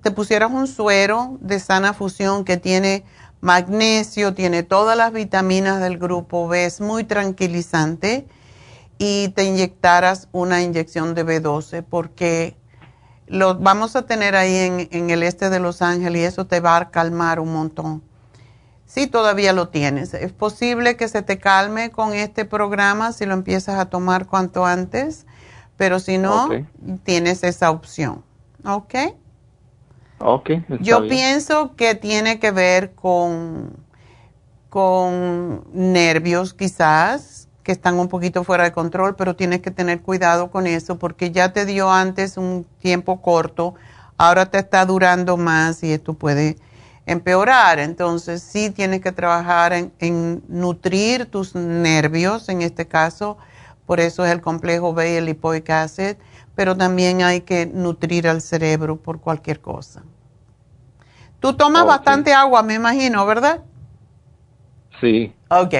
te pusieras un suero de sana fusión que tiene magnesio, tiene todas las vitaminas del grupo B, es muy tranquilizante y te inyectaras una inyección de B12 porque lo vamos a tener ahí en el este de Los Ángeles y eso te va a calmar un montón. Sí, todavía lo tienes. Es posible que se te calme con este programa si lo empiezas a tomar cuanto antes, pero si no, tienes esa opción. ¿Ok? Ok. Yo pienso que tiene que ver con, con nervios quizás, que están un poquito fuera de control, pero tienes que tener cuidado con eso porque ya te dio antes un tiempo corto, ahora te está durando más y esto puede empeorar. Entonces sí tienes que trabajar en, nutrir tus nervios, en este caso, por eso es el complejo B y el lipoic acid, pero también hay que nutrir al cerebro por cualquier cosa. Tú tomas bastante agua, me imagino, ¿verdad? Sí. Ok.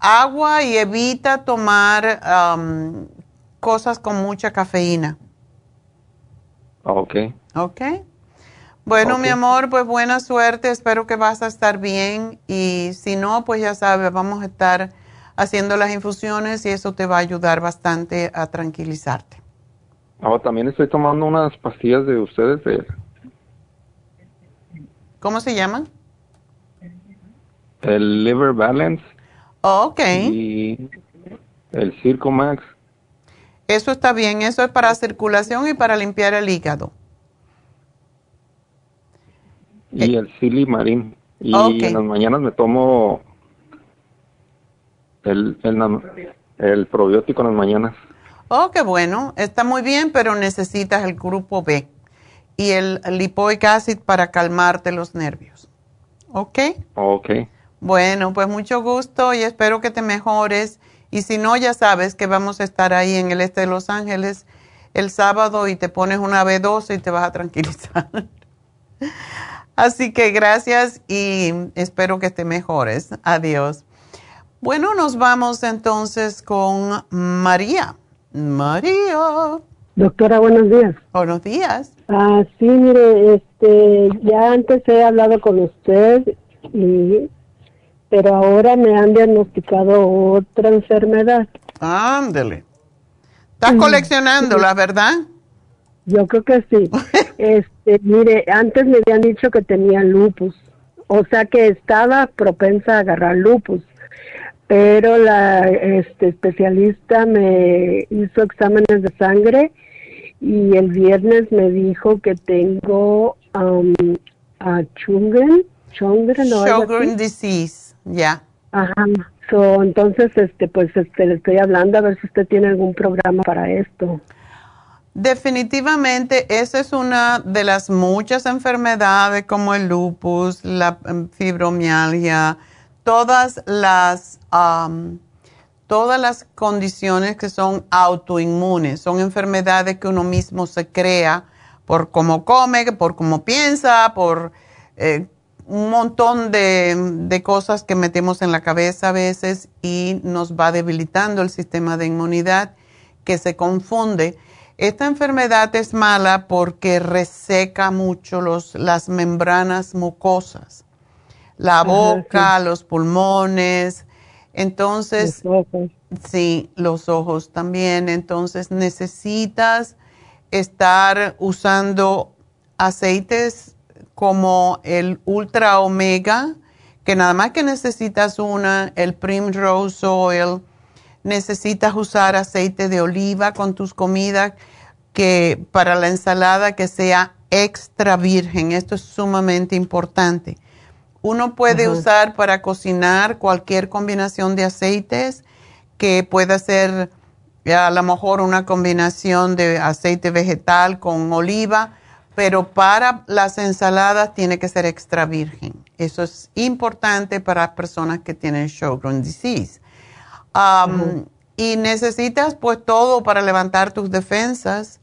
Agua y evita tomar um, cosas con mucha cafeína. Ok. Ok. Bueno, mi amor, pues buena suerte, espero que vas a estar bien y si no, pues ya sabes, vamos a estar haciendo las infusiones y eso te va a ayudar bastante a tranquilizarte. Ahora también estoy tomando unas pastillas de ustedes de... ¿Cómo se llaman? El Liver Balance. ok. Y el Circo Max. Eso está bien, eso es para circulación y para limpiar el hígado. Y el Silly Marín. Y en las mañanas me tomo el, el, probiótico en las mañanas. Oh, qué bueno. Está muy bien, pero necesitas el grupo B y el lipoic acid para calmarte los nervios. ¿Ok? Ok. Bueno, pues mucho gusto y espero que te mejores. Y si no, ya sabes que vamos a estar ahí en el este de Los Ángeles el sábado y te pones una B12 y te vas a tranquilizar. Así que gracias y espero que te mejores. Adiós. Bueno, nos vamos entonces con María. María. Doctora, buenos días. Buenos días. Ah, sí, mire, este, ya antes he hablado con usted, y, pero ahora me han diagnosticado otra enfermedad. Ándele. Estás coleccionando, la verdad? Yo creo que sí. este, mire, antes me habían dicho que tenía lupus, o sea que estaba propensa a agarrar lupus, pero la este, especialista me hizo exámenes de sangre y el viernes me dijo que tengo um, a Chungren, Chungren, ¿no? disease, ya. Ajá. So, entonces, este, pues, este, le estoy hablando a ver si usted tiene algún programa para esto. Definitivamente, esa es una de las muchas enfermedades como el lupus, la em, fibromialgia, todas las, todas las condiciones que son autoinmunes, son enfermedades que uno mismo se crea por cómo come, por cómo piensa, por eh, un montón de, de cosas que metemos en la cabeza a veces y nos va debilitando el sistema de inmunidad que se confunde esta enfermedad es mala porque reseca mucho los, las membranas mucosas, la boca, los pulmones. Entonces, sí, los ojos también. Entonces necesitas estar usando aceites como el Ultra Omega, que nada más que necesitas una, el Primrose Oil, necesitas usar aceite de oliva con tus comidas, que para la ensalada que sea extra virgen. Esto es sumamente importante. Uno puede usar para cocinar cualquier combinación de aceites que pueda ser a lo mejor una combinación de aceite vegetal con oliva, pero para las ensaladas tiene que ser extra virgen. Eso es importante para personas que tienen Sjogren disease. Y necesitas pues todo para levantar tus defensas.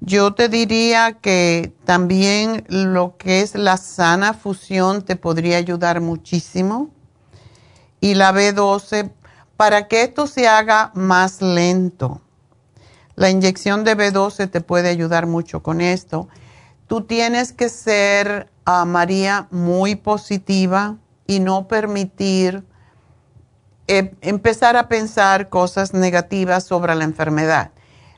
Yo te diría que también lo que es la sana fusión te podría ayudar muchísimo. Y la B12, para que esto se haga más lento. La inyección de B12 te puede ayudar mucho con esto. Tú tienes que ser, ah, María, muy positiva y no permitir eh, empezar a pensar cosas negativas sobre la enfermedad.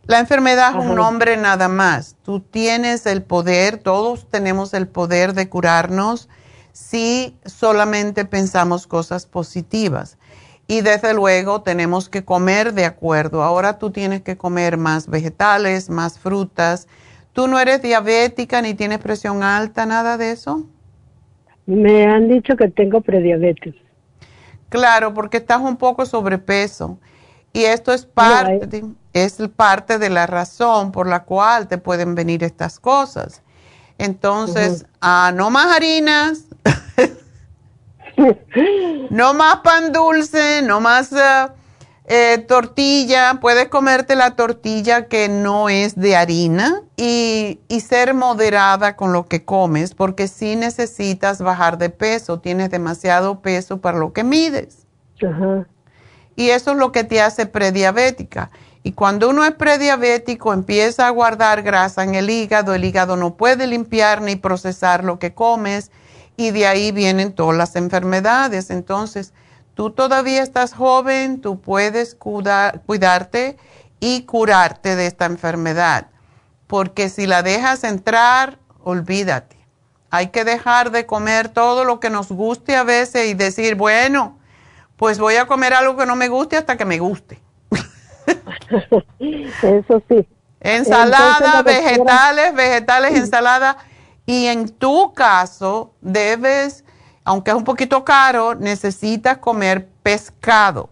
La enfermedad es un nombre nada más. Tú tienes el poder, todos tenemos el poder de curarnos si solamente pensamos cosas positivas. Y desde luego tenemos que comer de acuerdo. Ahora tú tienes que comer más vegetales, más frutas. ¿Tú no eres diabética ni tienes presión alta, nada de eso? Me han dicho que tengo prediabetes. Claro, porque estás un poco sobrepeso. Y esto es parte, es parte de la razón por la cual te pueden venir estas cosas. Entonces, ah, no más harinas, no más pan dulce, no más eh, eh, tortilla. Puedes comerte la tortilla que no es de harina y, y ser moderada con lo que comes, porque si necesitas bajar de peso, tienes demasiado peso para lo que mides. Ajá. Y eso es lo que te hace prediabética. Y cuando uno es prediabético, empieza a guardar grasa en el hígado, el hígado no puede limpiar ni procesar lo que comes y de ahí vienen todas las enfermedades. Entonces, tú todavía estás joven, tú puedes cuida- cuidarte y curarte de esta enfermedad. Porque si la dejas entrar, olvídate. Hay que dejar de comer todo lo que nos guste a veces y decir, bueno, pues voy a comer algo que no me guste hasta que me guste. Eso sí. Ensalada, Entonces, vegetales, vegetales, ensalada. Y en tu caso, debes, aunque es un poquito caro, necesitas comer pescado.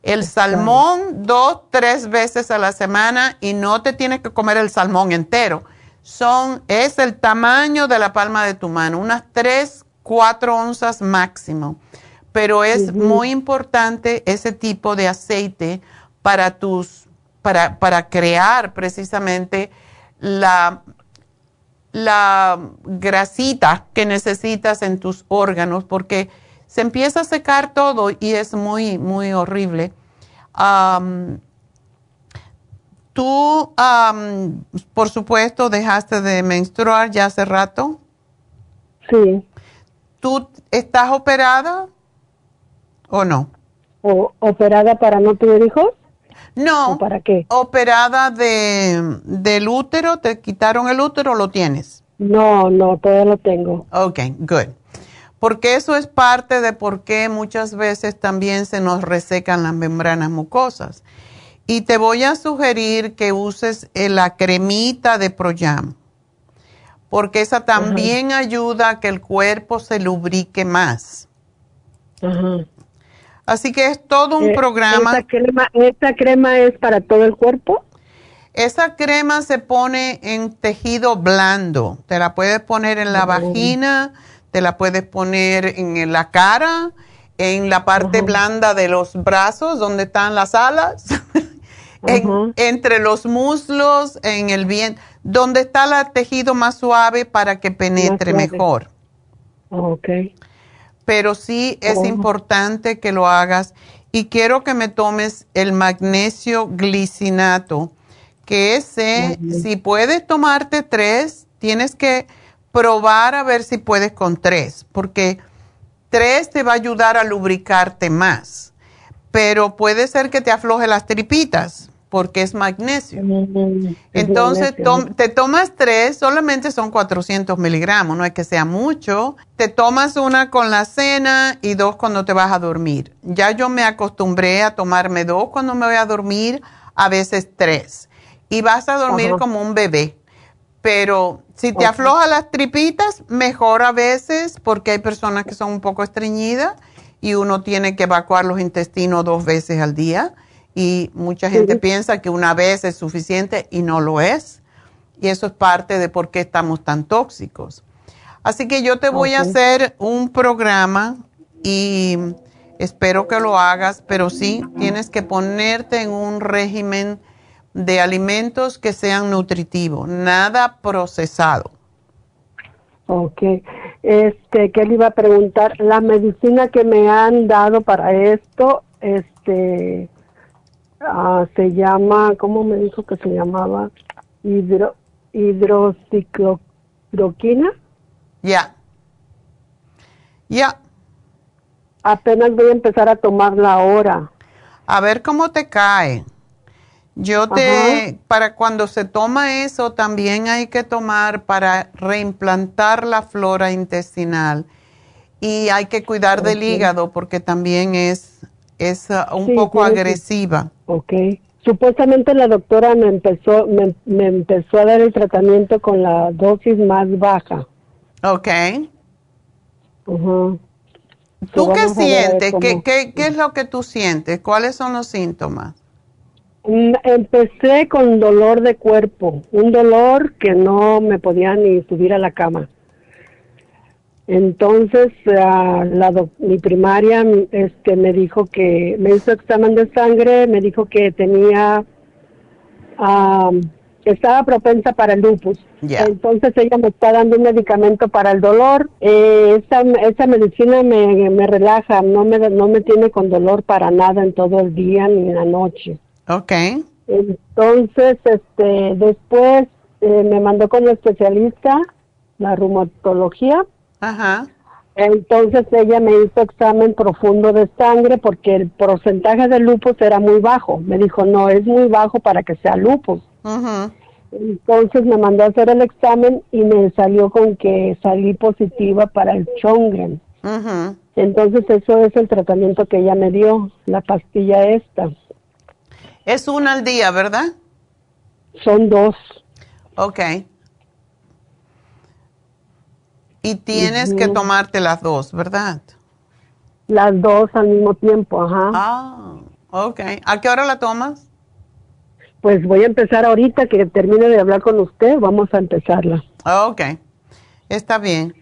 El salmón dos, tres veces a la semana y no te tienes que comer el salmón entero. Son, es el tamaño de la palma de tu mano, unas tres, cuatro onzas máximo. Pero es muy importante ese tipo de aceite para tus, para, para crear precisamente la, la grasita que necesitas en tus órganos, porque se empieza a secar todo y es muy, muy horrible. Am, Tú, por supuesto, dejaste de menstruar ya hace rato. Sí. ¿Tú estás operada o no? O, ¿Operada para no tener hijos? No. para qué? ¿Operada de, del útero? ¿Te quitaron el útero lo tienes? No, no, todavía lo tengo. Ok, good. Porque eso es parte de por qué muchas veces también se nos resecan las membranas mucosas. Y te voy a sugerir que uses eh, la cremita de Proyam, porque esa también ayuda a que el cuerpo se lubrique más. Ajá. Así que es todo un Eh, programa. ¿Esta crema, ¿Esta crema es para todo el cuerpo? Esa crema se pone en tejido blando. Te la puedes poner en la vagina, te la puedes poner en la cara, en la parte blanda de los brazos, donde están las alas, en- entre los muslos, en el vientre, donde está el tejido más suave para que penetre mejor. Ok. Pero sí es Oh. importante que lo hagas. Y quiero que me tomes el magnesio glicinato, que ese, si puedes tomarte tres, tienes que probar a ver si puedes con tres, porque tres te va a ayudar a lubricarte más, pero puede ser que te afloje las tripitas, porque es magnesio. Entonces, te tomas tres, solamente son 400 miligramos, no es que sea mucho. Te tomas una con la cena y dos cuando te vas a dormir. Ya yo me acostumbré a tomarme dos cuando me voy a dormir, a veces tres. Y vas a dormir Ajá. como un bebé. Pero si te Ok. afloja las tripitas, mejor a veces, porque hay personas que son un poco estreñidas y uno tiene que evacuar los intestinos dos veces al día. Y mucha gente piensa que una vez es suficiente y no lo es. Y eso es parte de por qué estamos tan tóxicos. Así que yo te voy a hacer un programa y Espero que lo hagas, pero sí tienes que ponerte en un régimen de alimentos que sean nutritivos, nada procesado. Ok. Este, ¿qué le iba a preguntar? La medicina que me han dado para esto, este, ah, se llama, ¿cómo me dijo que se llamaba? Hidro, hidrocicloroquina. Ya. Ya. Apenas voy a empezar a tomarla ahora. A ver cómo te cae. Yo te, para cuando se toma eso, también hay que tomar para reimplantar la flora intestinal. Y hay que cuidar del hígado porque también es, es uh, un poco agresiva. Ok. Supuestamente la doctora me empezó, me, empezó a dar el tratamiento con la dosis más baja. Ok. ¿Tú qué sientes? ¿Qué, qué, ¿Qué es lo que tú sientes? ¿Cuáles son los síntomas? Mm, empecé con dolor de cuerpo, un dolor que no me podía ni subir a la cama. Entonces, la mi primaria este, me dijo que me hizo examen de sangre, me dijo que tenía, estaba propensa para el lupus. Entonces ella me está dando un medicamento para el dolor. Eh, esa, esa medicina me, me relaja, no me, no me tiene con dolor para nada en todo el día ni en la noche. Ok. Entonces, este, después eh, me mandó con el especialista, la reumatología. Ajá. Entonces ella me hizo examen profundo de sangre porque el porcentaje de lupus era muy bajo. Me dijo, no, es muy bajo para que sea lupus. Ajá. Entonces me mandó a hacer el examen y me salió con que salí positiva para el Chongren. Ajá. Entonces eso es el tratamiento que ella me dio, la pastilla esta. Es una al día, ¿verdad? Son dos. Ok. Y tienes que tomarte las dos, ¿verdad? Las dos al mismo tiempo, ajá. Ah, ok. ¿A qué hora la tomas? Pues voy a empezar ahorita que termine de hablar con usted, vamos a empezarla. Ok, está bien.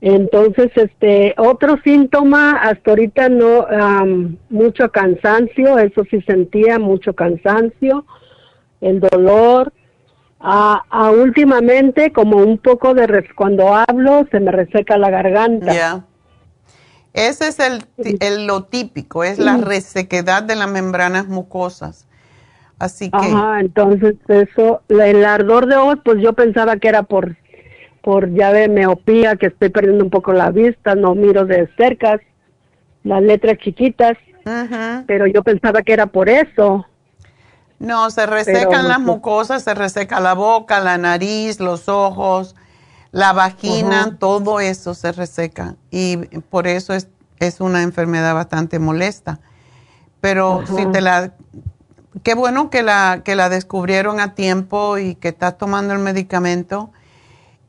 Entonces, este, otro síntoma, hasta ahorita no, mucho cansancio, eso sí sentía, mucho cansancio, el dolor. A, últimamente, como un poco de, cuando hablo, se me reseca la garganta. Ya. Ese es el, lo típico, es la resequedad de las membranas mucosas. Así que. Ajá, entonces eso, el ardor de ojos, pues yo pensaba que era por por ya de miopía, que estoy perdiendo un poco la vista, no miro de cerca las letras chiquitas, pero yo pensaba que era por eso. No, se resecan las mucosas, se reseca la boca, la nariz, los ojos, la vagina, todo eso se reseca. Y por eso es, es una enfermedad bastante molesta. Pero si te la qué bueno que la que la descubrieron a tiempo y que estás tomando el medicamento.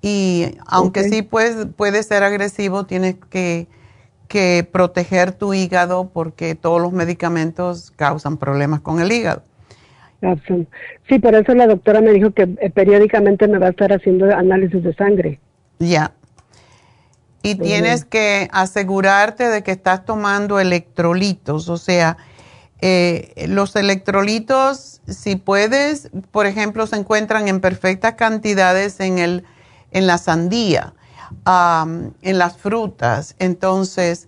Y aunque sí puede, puede ser agresivo, tienes que, proteger tu hígado porque todos los medicamentos causan problemas con el hígado. Sí, por eso la doctora me dijo que eh, periódicamente me va a estar haciendo análisis de sangre. Ya. Y tienes que asegurarte de que estás tomando electrolitos, o sea, eh, los electrolitos, si puedes, por ejemplo, se encuentran en perfectas cantidades en el en la sandía, en las frutas. Entonces,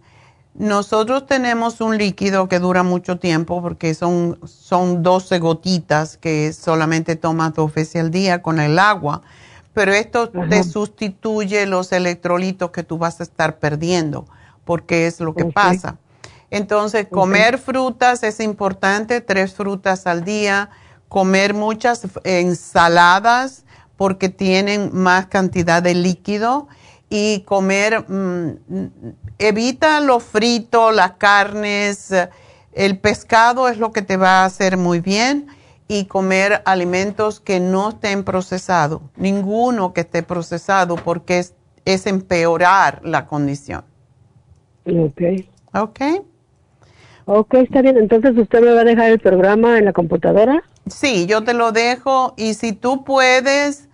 nosotros tenemos un líquido que dura mucho tiempo porque son, son 12 gotitas que solamente tomas dos veces al día con el agua, pero esto te sustituye los electrolitos que tú vas a estar perdiendo porque es lo que pasa. Entonces, comer frutas es importante, tres frutas al día, comer muchas ensaladas, porque tienen más cantidad de líquido y comer, mm, evita lo frito, las carnes, el pescado es lo que te va a hacer muy bien y comer alimentos que no estén procesados, ninguno que esté procesado porque es, es empeorar la condición. Ok. Ok. Ok, está bien. Entonces, ¿usted me va a dejar el programa en la computadora? Sí, yo te lo dejo y si tú puedes,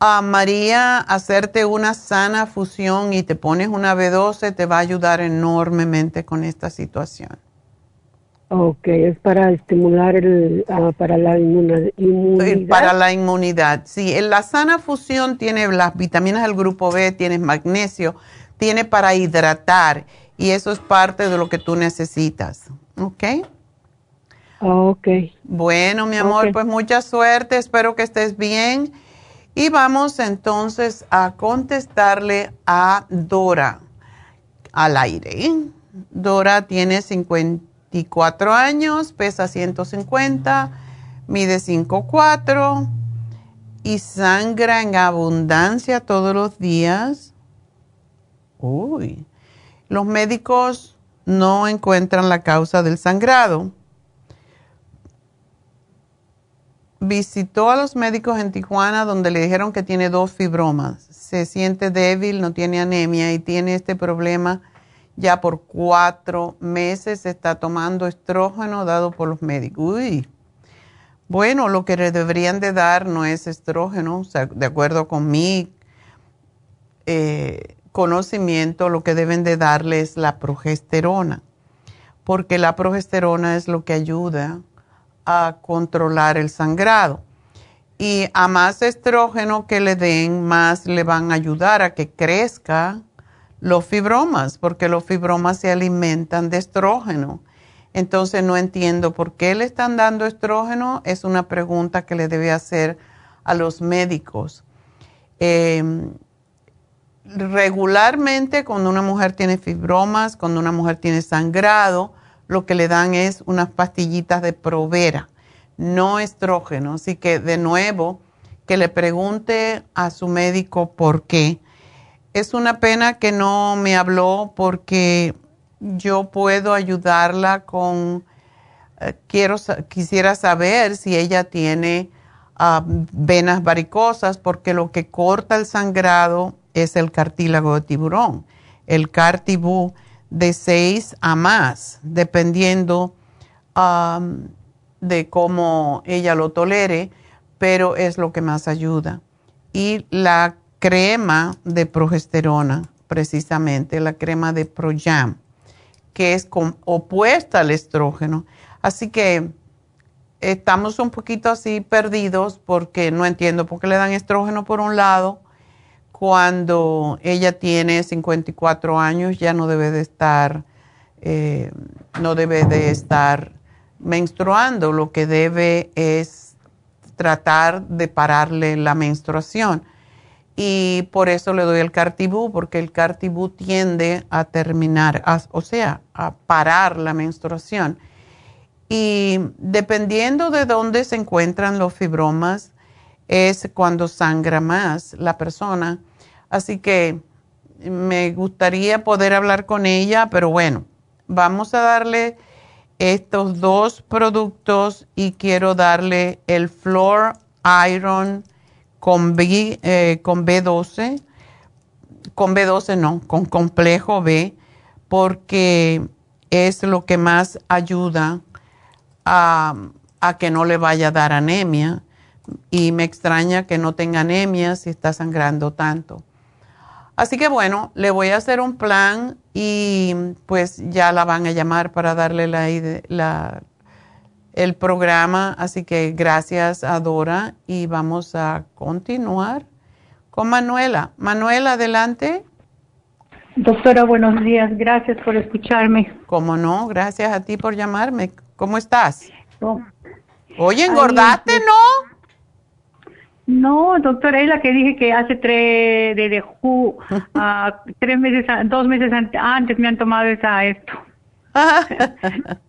a María, hacerte una sana fusión y te pones una B12 te va a ayudar enormemente con esta situación. Ok, es para estimular el, ah, para la inmunidad. Para la inmunidad, sí. La sana fusión tiene las vitaminas del grupo B, tiene magnesio, tiene para hidratar y eso es parte de lo que tú necesitas. ¿Ok? Ok. Bueno, mi amor, pues mucha suerte, espero que estés bien. Y vamos entonces a contestarle a Dora al aire. Dora tiene 54 años, pesa 150, mide 5'4 y sangra en abundancia todos los días. Uy, los médicos no encuentran la causa del sangrado visitó a los médicos en Tijuana donde le dijeron que tiene dos fibromas. Se siente débil, no tiene anemia y tiene este problema ya por cuatro meses. Está tomando estrógeno dado por los médicos. Uy. Bueno, lo que le deberían de dar no es estrógeno, de acuerdo con mi eh, conocimiento, lo que deben de darle es la progesterona, porque la progesterona es lo que ayuda controlar el sangrado. Y a más estrógeno que le den, más le van a ayudar a que crezca los fibromas, porque los fibromas se alimentan de estrógeno. Entonces no entiendo por qué le están dando estrógeno. Es una pregunta que le debe hacer a los médicos. Em, regularmente cuando una mujer tiene fibromas, cuando una mujer tiene sangrado, lo que le dan es unas pastillitas de provera, no estrógeno. Así que de nuevo, que le pregunte a su médico por qué. Es una pena que no me habló porque yo puedo ayudarla con, eh, quiero, quisiera saber si ella tiene ah, venas varicosas porque lo que corta el sangrado es el cartílago de tiburón, el cartibú de 6 a más, dependiendo um, de cómo ella lo tolere, pero es lo que más ayuda. Y la crema de progesterona, precisamente, la crema de Projam, que es opuesta al estrógeno. Así que estamos un poquito así perdidos porque no entiendo por qué le dan estrógeno por un lado cuando ella tiene 54 años ya no debe de estar, eh, no debe de estar menstruando, lo que debe es tratar de pararle la menstruación. Y por eso le doy el cartibú, porque el cartibú tiende a terminar, o sea, a parar la menstruación. Y dependiendo de dónde se encuentran los fibromas, es cuando sangra más la persona Así que me gustaría poder hablar con ella, pero bueno, vamos a darle estos dos productos y quiero darle el Floor Iron con, B, eh, con B12, con B12 no, con complejo B, porque es lo que más ayuda a, a que no le vaya a dar anemia. Y me extraña que no tenga anemia si está sangrando tanto. Así que bueno, le voy a hacer un plan y pues ya la van a llamar para darle la, el programa. Así que gracias a Dora y vamos a continuar con Manuela. Manuela, adelante. Doctora, buenos días. Gracias por escucharme. ¿Cómo no? Gracias a ti por llamarme. ¿Cómo estás? Oye, engordaste, ¿no? No, doctora, es la que dije que hace tres, de, tres meses, dos meses antes me han tomado esa esto.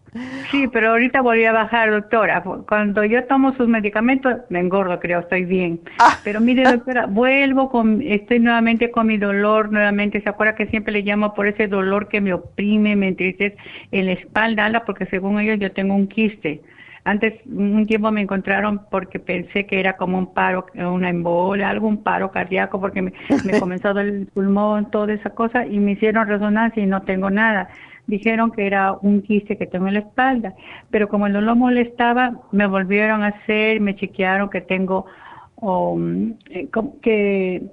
sí, pero ahorita volví a bajar, doctora. Cuando yo tomo sus medicamentos, me engordo, creo, estoy bien. Ah. Pero mire, doctora, vuelvo con, estoy nuevamente con mi dolor, nuevamente. ¿Se acuerda que siempre le llamo por ese dolor que me oprime, me entristece en la espalda, porque según ellos yo tengo un quiste? Antes, un tiempo me encontraron porque pensé que era como un paro, una embolia, algún paro cardíaco, porque me, comenzó el pulmón, toda esa cosa, y me hicieron resonancia y no tengo nada. Dijeron que era un quiste que tengo en la espalda, pero como el dolor molestaba, me volvieron a hacer, me chequearon que tengo o mm, eh, que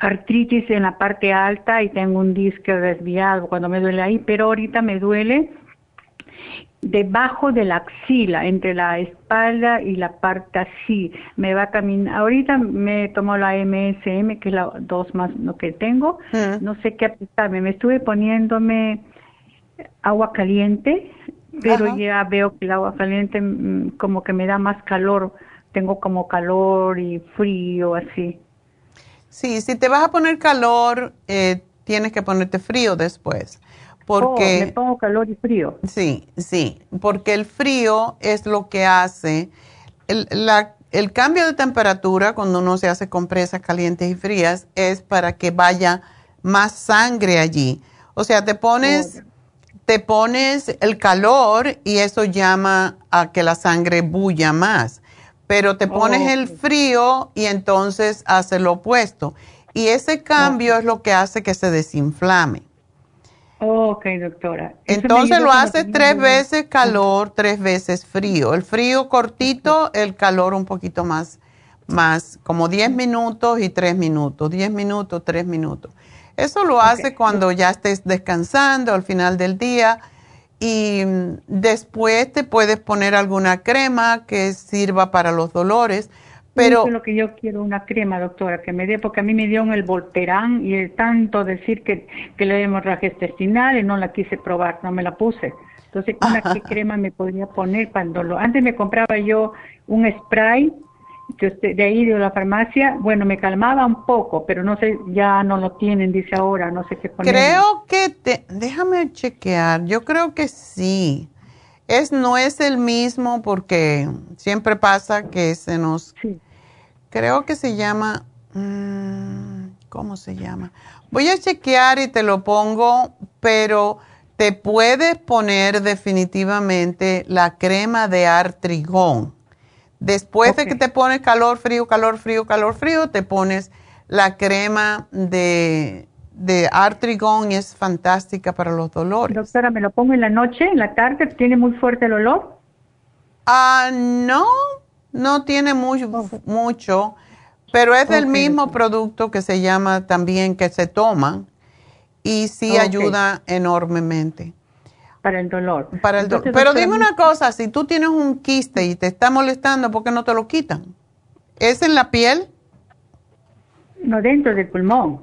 artritis en la parte alta y tengo un disco desviado cuando me duele ahí, pero ahorita me duele debajo de la axila, entre la espalda y la parte así. Me va a caminar. Ahorita me tomo la MSM, que es la dos más lo que tengo. No sé qué aplicarme. Me estuve poniéndome agua caliente, pero ya veo que el agua caliente mm, como que me da más calor. Tengo como calor y frío así. Sí, si te vas a poner calor, eh, tienes que ponerte frío después. Porque, oh, me pongo calor y frío. Sí, sí, porque el frío es lo que hace, el, la, el cambio de temperatura cuando uno se hace compresas calientes y frías es para que vaya más sangre allí. O sea, te pones, te pones el calor y eso llama a que la sangre bulla más. Pero te pones el frío y entonces hace lo opuesto. Y ese cambio es lo que hace que se desinflame. Ok, doctora. Entonces lo hace tres veces calor, tres veces frío. El frío cortito, el calor un poquito más, más como 10 minutos y 3 minutos, 10 minutos, 3 minutos. Eso lo hace cuando ya estés descansando al final del día y mm, después te puedes poner alguna crema que sirva para los dolores pero, Eso es lo que yo quiero, una crema, doctora, que me dé, porque a mí me dio el Volterán y el tanto decir que, que le hemorragia intestinal y no la quise probar, no me la puse. Entonces, ¿una qué crema me podría poner para el dolor? Antes me compraba yo un spray que de ahí de la farmacia, bueno, me calmaba un poco, pero no sé, ya no lo tienen, dice ahora, no sé qué poner. Creo que, te, déjame chequear, yo creo que sí. Es, no es el mismo porque siempre pasa que se nos creo que se llama, mm, ¿cómo se llama? Voy a chequear y te lo pongo, pero te puedes poner definitivamente la crema de artrigón. Después de que te pones calor, frío, calor, frío, calor, frío, te pones la crema de, de artrigón y es fantástica para los dolores. Doctora, ¿me lo pongo en la noche, en la tarde? ¿Tiene muy fuerte el olor? Ah, no, no tiene mucho, mucho pero es del mismo producto que se llama también que se toma y sí ayuda enormemente. Para el dolor. Para el dolor. Pero dime una cosa, si tú tienes un quiste y te está molestando, ¿por qué no te lo quitan? ¿Es en la piel? No, dentro del pulmón.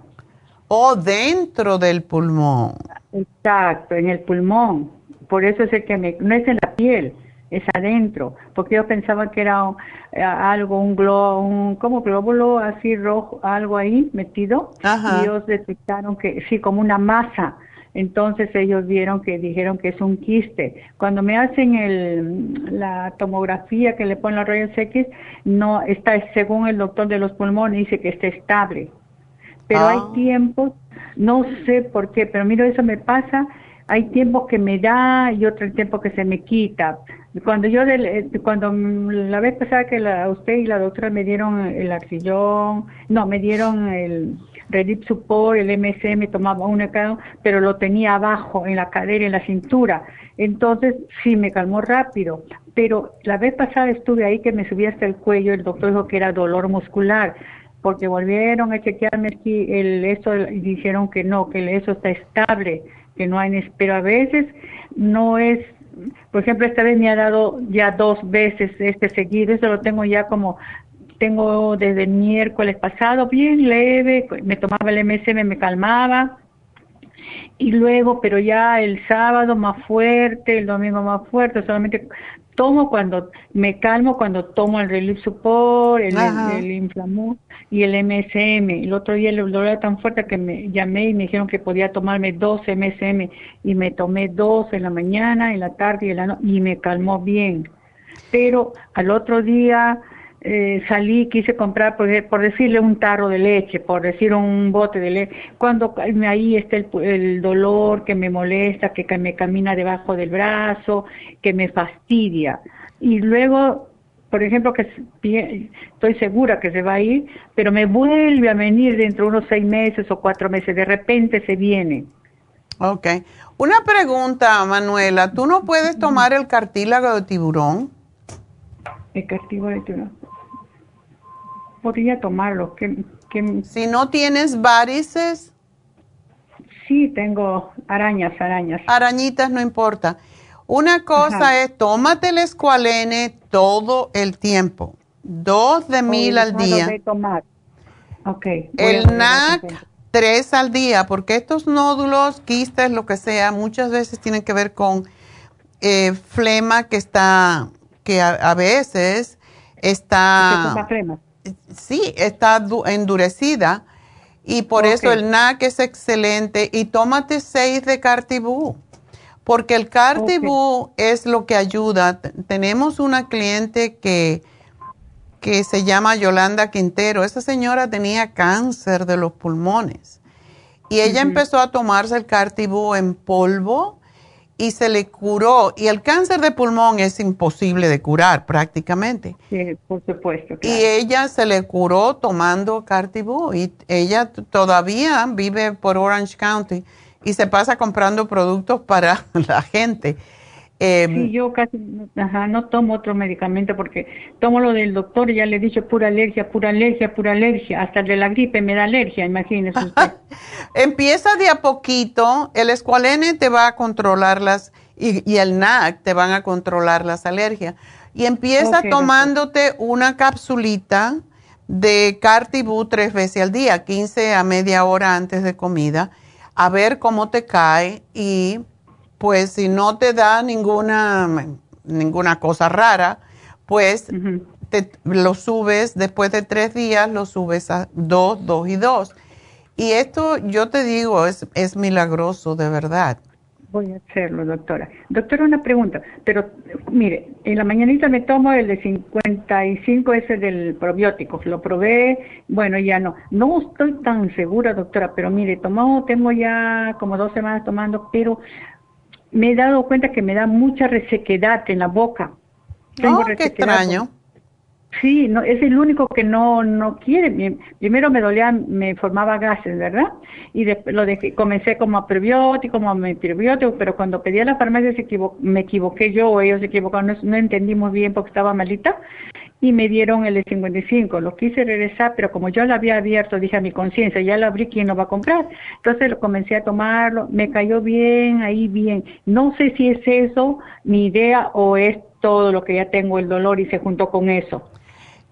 O dentro del pulmón. Exacto, en el pulmón. Por eso es el que me, no es en la piel es adentro, porque yo pensaba que era eh, algo, un globo, un como glóbulo así rojo, algo ahí metido, y ellos detectaron que sí, como una masa. Entonces ellos vieron que dijeron que es un quiste. Cuando me hacen el, la tomografía que le ponen los rayos X, no está, según el doctor de los pulmones, dice que está estable. Pero hay ah. tiempos, no sé por qué, pero mira, eso me pasa, hay tiempos que me da y otro tiempo que se me quita cuando yo, eh, cuando la vez pasada que la, usted y la doctora me dieron el arcillón, no, me dieron el Redip Support, el MSM, tomaba uno cada pero lo tenía abajo, en la cadera, en la cintura. Entonces, sí, me calmó rápido. Pero la vez pasada estuve ahí que me subí hasta el cuello, el doctor dijo que era dolor muscular, porque volvieron a chequearme aquí el eso y dijeron que no, que eso está estable, que no hay, pero a veces no es por ejemplo, esta vez me ha dado ya dos veces este seguido, eso lo tengo ya como, tengo desde el miércoles pasado, bien leve, me tomaba el MSM, me calmaba, y luego, pero ya el sábado más fuerte, el domingo más fuerte, solamente tomo cuando me calmo cuando tomo el Relief Support, el, el, y el MSM. El otro día el dolor era tan fuerte que me llamé y me dijeron que podía tomarme dos MSM y me tomé dos en la mañana, en la tarde y en la noche y me calmó bien. Pero al otro día eh, salí, quise comprar, por, por, decirle, un tarro de leche, por decir un bote de leche, cuando ahí está el, el dolor que me molesta, que, me camina debajo del brazo, que me fastidia. Y luego, por ejemplo, que estoy segura que se va a ir, pero me vuelve a venir dentro de unos seis meses o cuatro meses, de repente se viene. Ok. Una pregunta, Manuela, ¿tú no puedes tomar el cartílago de tiburón? El cartílago de tiburón. podría tomarlo? ¿Qué, qué... Si no tienes varices. Sí, tengo arañas, arañas. Arañitas no importa. Una cosa es, tómate el escualene todo el tiempo. Dos de mil al día. De tomar. Okay, el NAC, tres al día, porque estos nódulos, quistes, lo que sea, muchas veces tienen que ver con eh, flema que está, que a, veces está... flema? Sí, está endurecida y por eso el NAC es excelente y tómate seis de Cartibú, porque el Cartibú es lo que ayuda. Tenemos una cliente que que se llama Yolanda Quintero. Esa señora tenía cáncer de los pulmones y ella empezó a tomarse el Cartibú en polvo y se le curó. Y el cáncer de pulmón es imposible de curar prácticamente. Sí, por supuesto. Y ella se le curó tomando Cartibú y ella todavía vive por Orange County y se pasa comprando productos para la gente. Eh, sí, yo casi ajá, no tomo otro medicamento porque tomo lo del doctor y ya le he dicho pura alergia, pura alergia, pura alergia. Hasta de la gripe me da alergia, imagínese usted. Empieza de a poquito, el escualene te va a controlar las, y, el NAC te van a controlar las alergias. Y empieza tomándote una capsulita de Cartibú tres veces al día, 15 a media hora antes de comida, a ver cómo te cae y pues si no te da ninguna, ninguna cosa rara, pues te, lo subes después de tres días, lo subes a dos, dos y dos. Y esto, yo te digo, es, es milagroso, de verdad. Voy a hacerlo, doctora. Doctora, una pregunta. Pero, mire, en la mañanita me tomo el de 55, ese del probiótico. Lo probé, bueno, ya no. No estoy tan segura, doctora, pero mire, tomó, tengo ya como dos semanas tomando, pero me he dado cuenta que me da mucha resequedad en la boca. Tengo oh, qué extraño. Sí, no, es el único que no, no quiere. Primero me dolía, me formaba gases, ¿verdad? Y después lo dejé, comencé como prebiótico, como prebiótico, pero cuando pedí a la farmacia se me equivoqué yo o ellos se equivocaron, no, no entendí muy bien porque estaba malita y me dieron el de 55. Lo quise regresar, pero como yo lo había abierto, dije a mi conciencia, ya lo abrí, ¿quién lo va a comprar? Entonces lo comencé a tomarlo, me cayó bien, ahí bien. No sé si es eso mi idea o es todo lo que ya tengo el dolor y se juntó con eso.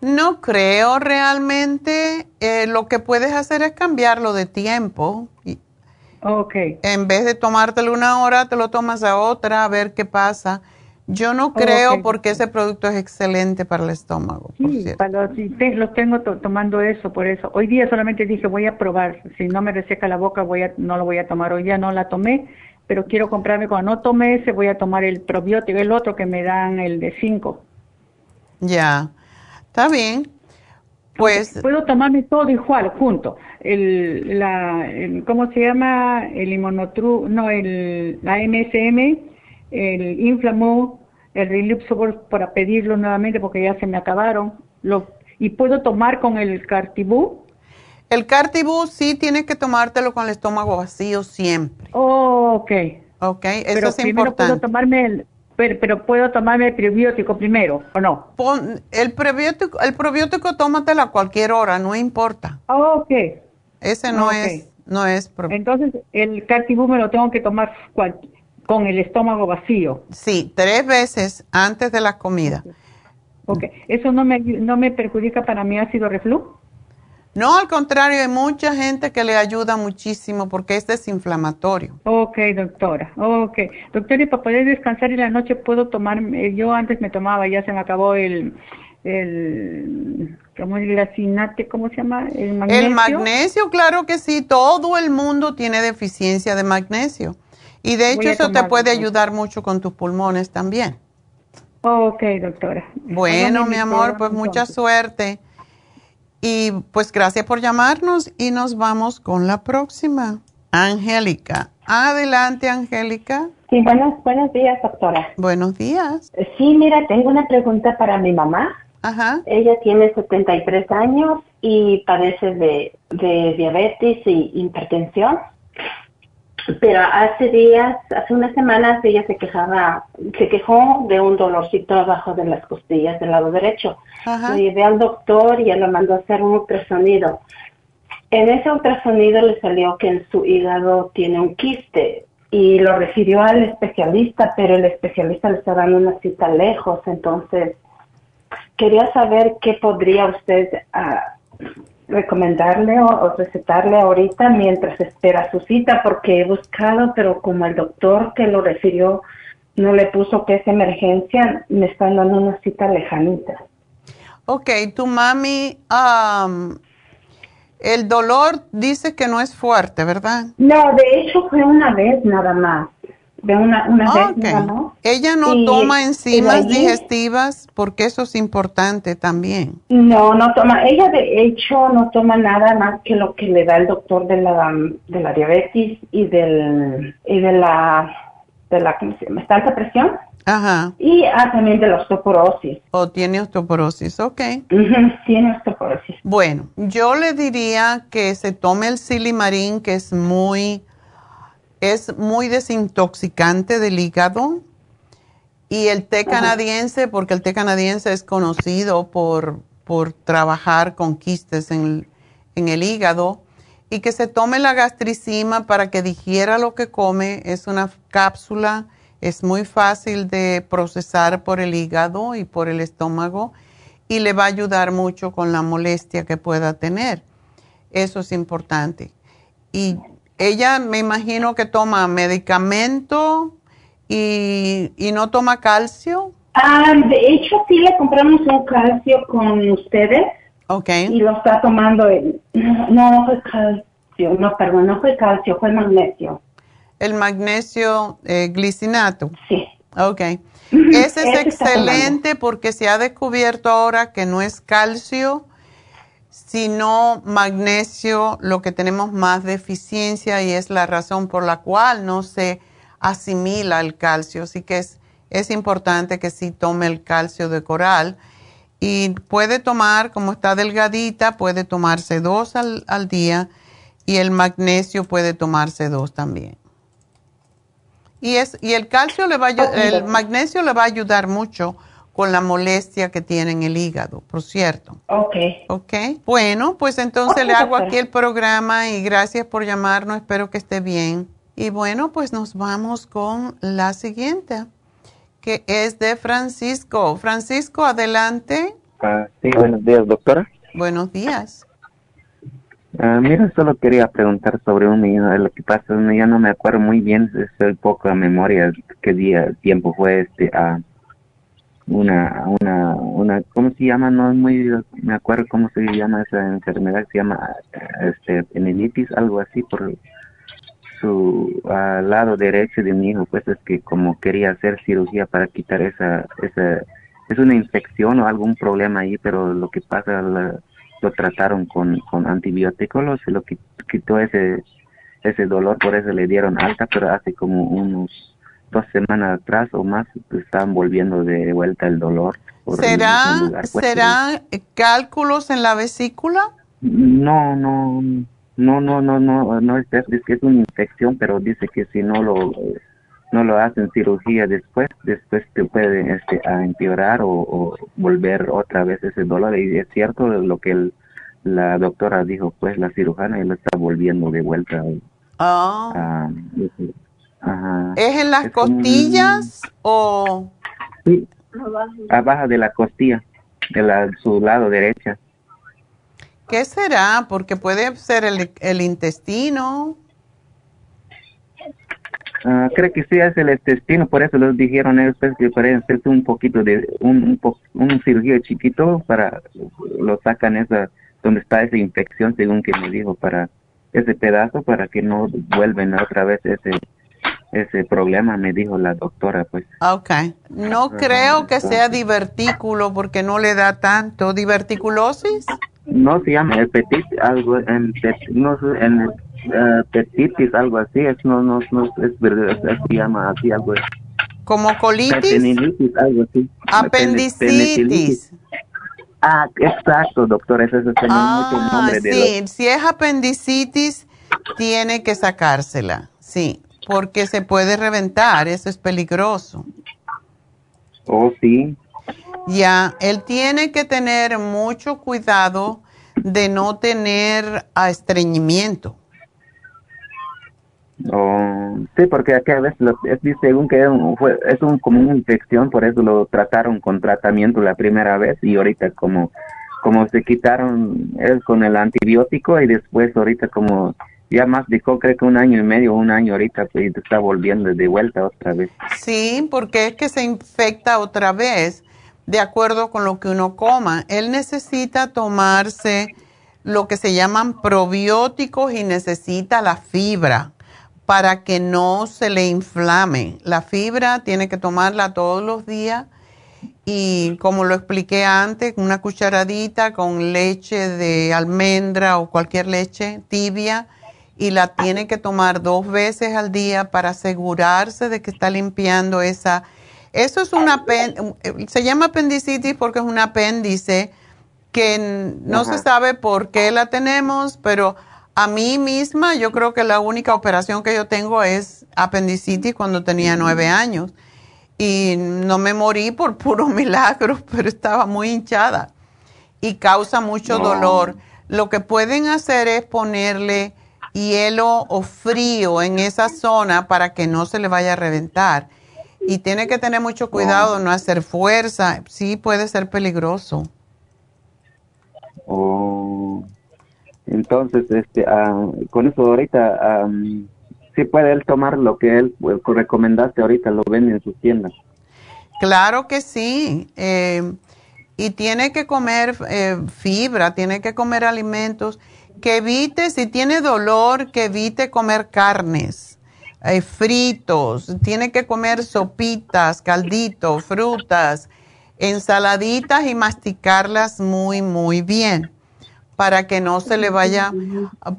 No creo realmente. Eh, lo que puedes hacer es cambiarlo de tiempo. Ok. En vez de tomártelo una hora, te lo tomas a otra, a ver qué pasa. Yo no creo porque ese producto es excelente para el estómago. Sí, lo tengo tomando eso, por eso. Hoy día solamente dije voy a probar. Si no me reseca la boca, voy a, no lo voy a tomar. Hoy día no la tomé, pero quiero comprarme. Cuando no tomé ese, voy a tomar el probiótico, el otro que me dan, el de 5. Ya, está bien. Pues puedo tomarme todo igual junto. El, la, ¿cómo se llama? El inmunotru, no, el, la MSM el Inflamó, el Relief para pedirlo nuevamente porque ya se me acabaron. Lo, ¿Y puedo tomar con el Cartibú? El Cartibú sí tienes que tomártelo con el estómago vacío siempre. Oh, ok. Ok, eso pero es importante. Puedo tomarme el, pero, puedo tomarme el prebiótico primero, ¿o no? el prebiótico, el probiótico tómatelo a cualquier hora, no importa. Oh, ok. Ese no es, no es. Entonces, el Cartibú me lo tengo que tomar con el estómago vacío. Sí, tres veces antes de la comida. Ok, ¿eso no me, no me perjudica para mi ácido reflujo? No, al contrario, hay mucha gente que le ayuda muchísimo porque es desinflamatorio. Ok, doctora. Ok. Doctora, y para poder descansar en la noche puedo tomar, eh, yo antes me tomaba, ya se me acabó el, el, ¿cómo es el ¿Cómo se llama? El magnesio. El magnesio, claro que sí. Todo el mundo tiene deficiencia de magnesio. Y de hecho eso te puede ayudar mucho con tus pulmones también. Ok, doctora. Bueno, mi amor, pues mucha suerte. Y pues gracias por llamarnos y nos vamos con la próxima. Angélica. Adelante, Angélica. Sí, buenos, buenos días, doctora. Buenos días. Sí, mira, tengo una pregunta para mi mamá. Ajá. Ella tiene 73 años y padece de, de diabetes y hipertensión pero hace días, hace unas semanas ella se quejaba, se quejó de un dolorcito abajo de las costillas del lado derecho. Ajá. Lo llevé al doctor y él lo mandó a hacer un ultrasonido. En ese ultrasonido le salió que en su hígado tiene un quiste y lo refirió al especialista, pero el especialista le está dando una cita lejos, entonces quería saber qué podría usted ah, recomendarle o, o recetarle ahorita mientras espera su cita, porque he buscado, pero como el doctor que lo refirió no le puso que es emergencia, me están dando una cita lejanita. Ok, tu mami, am, el dolor dice que no es fuerte, ¿verdad? No, de hecho fue una vez nada más. De una, una vez ok. nada más. Ella no Y- toma enzimas allí- digestivas porque eso es importante también. No, no toma. Ella de hecho no toma nada más que lo que le da el doctor de la de la diabetes y del y de la de la ¿cómo se llama? ¿Está alta presión Ajá. y ah, también de la osteoporosis. O tiene osteoporosis, ok. Tiene osteoporosis. Bueno, yo le diría que se tome el silimarín, que es muy, es muy desintoxicante del hígado, y el té canadiense, porque el té canadiense es conocido por, por trabajar con quistes en, en el hígado, y que se tome la gastricima para que digiera lo que come. Es una cápsula, es muy fácil de procesar por el hígado y por el estómago y le va a ayudar mucho con la molestia que pueda tener. Eso es importante. Y ella me imagino que toma medicamento y, y no toma calcio. Ah, de hecho sí le compramos un calcio con ustedes. Ok. Y lo está tomando. el- no, no fue calcio, no, perdón, no fue calcio, fue magnesio. El magnesio eh, glicinato. Sí. Ok. Ese es excelente porque se ha descubierto ahora que no es calcio, sino magnesio, lo que tenemos más deficiencia y es la razón por la cual no se asimila el calcio. Así que es, es importante que sí tome el calcio de coral. Y puede tomar, como está delgadita, puede tomarse dos al, al día y el magnesio puede tomarse dos también. Y, es, y el calcio le va a, Ok, el magnesio le va a ayudar mucho con la molestia que tiene en el hígado, por cierto. Ok. Ok. Bueno, pues entonces le hago doctora. aquí el programa y gracias por llamarnos. Espero que esté bien. Y bueno, pues nos vamos con la siguiente, que es de Francisco. Francisco, adelante. Ah, sí, buenos días, doctora. Buenos días. Ah, mira, solo quería preguntar sobre un niño. Lo que pasa es que ya no me acuerdo muy bien, soy poca memoria qué día, tiempo fue este, a una, una, una, ¿cómo se llama? No es muy, me acuerdo cómo se llama esa enfermedad, se llama, este, meningitis, algo así, por su ah, lado derecho de mi hijo, pues es que como quería hacer cirugía para quitar esa, esa, es una infección o algún problema ahí, pero lo que pasa, la- lo trataron con, con antibióticos, se lo qui- quitó ese, ese dolor, por eso le dieron alta, pero hace como unos dos semanas atrás o más estaban volviendo de vuelta el dolor. por el ¿Será, mismo lugar, pues, ¿será cálculos en la vesícula? No, no, no, no, no, no, no es que es una infección, pero dice que si no lo, no lo hacen cirugía después, después te puede este, a empeorar o, o volver otra vez ese dolor. Y es cierto lo que el- la doctora dijo, pues la cirujana y lo está volviendo de vuelta. Ah. a- ese- ajá. ¿Es en las Es como un- costillas o...? Sí, abajo de la costilla, de la, su lado derecha. ¿Qué será? Porque puede ser el, el intestino. Ah, creo que sí es el intestino, por eso les dijeron ellos pues, que pueden hacerse un poquito de un, un, po- un cirugía chiquito para lo sacan esa donde está esa infección según que me dijo para ese pedazo para que no vuelven otra vez ese ese problema me dijo la doctora pues Ok. No creo que sea divertículo porque no le da tanto. ¿Diverticulosis? no se llama hepatitis algo en no en eh, hepatitis algo así es no no no es verdad es- se llama así algo ¿Como colitis? Algo así. Apendicitis. Ah, exacto, doctor, ese es el Ah, mucho nombre de sí. Si es apendicitis, tiene que sacársela. Sí, porque se puede reventar, eso es peligroso. Oh, sí. Ya, él tiene que tener mucho cuidado de no tener estreñimiento. Oh, sí, porque aquí a veces es, según que fue, es un, como una infección, por eso lo trataron con tratamiento la primera vez y ahorita como, como se quitaron él con el antibiótico y después ahorita como ya más dijo, creo que un año y medio, un año ahorita, pues está volviendo de vuelta otra vez. Sí, porque es que se infecta otra vez de acuerdo con lo que uno coma. Él necesita tomarse lo que se llaman probióticos y necesita la fibra para que no se le inflame. La fibra tiene que tomarla todos los días y como lo expliqué antes, una cucharadita con leche de almendra o cualquier leche tibia y la tiene que tomar dos veces al día para asegurarse de que está limpiando esa. Eso es una se llama apendicitis porque es un apéndice que no se sabe por qué la tenemos, pero a mí misma yo creo que la única operación que yo tengo es apendicitis cuando tenía nueve años y no me morí por puro milagro, pero estaba muy hinchada y causa mucho dolor. Lo que pueden hacer es ponerle hielo o frío en esa zona para que no se le vaya a reventar. Y tiene que tener mucho cuidado, no hacer fuerza, sí puede ser peligroso. Oh, entonces, este, ah, con eso ahorita, sí puede él tomar lo que él pues, recomendaste ahorita, lo ven en sus tiendas. Claro que sí. Eh, y tiene que comer eh, fibra, tiene que comer alimentos que evite, si tiene dolor, que evite comer carnes, eh, fritos, tiene que comer sopitas, calditos, frutas, ensaladitas y masticarlas muy, muy bien para que no se le vaya,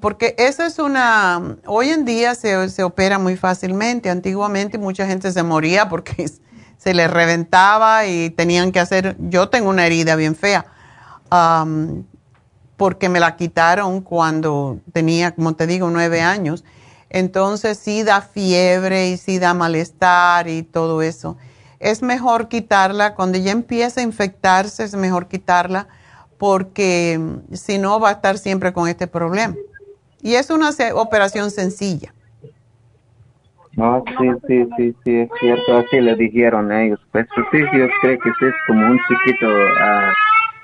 porque eso es una, hoy en día se, se opera muy fácilmente, antiguamente mucha gente se moría porque se le reventaba y tenían que hacer, yo tengo una herida bien fea, porque me la quitaron cuando tenía, como te digo, nueve años. Entonces sí da fiebre y sí da malestar y todo eso. Es mejor quitarla, cuando ya empieza a infectarse es mejor quitarla porque mm, si no va a estar siempre con este problema. Y es una operación sencilla. No, sí, sí, sí, sí, es cierto, así le dijeron ellos. Pues sí, yo creo que es como un chiquito... Uh,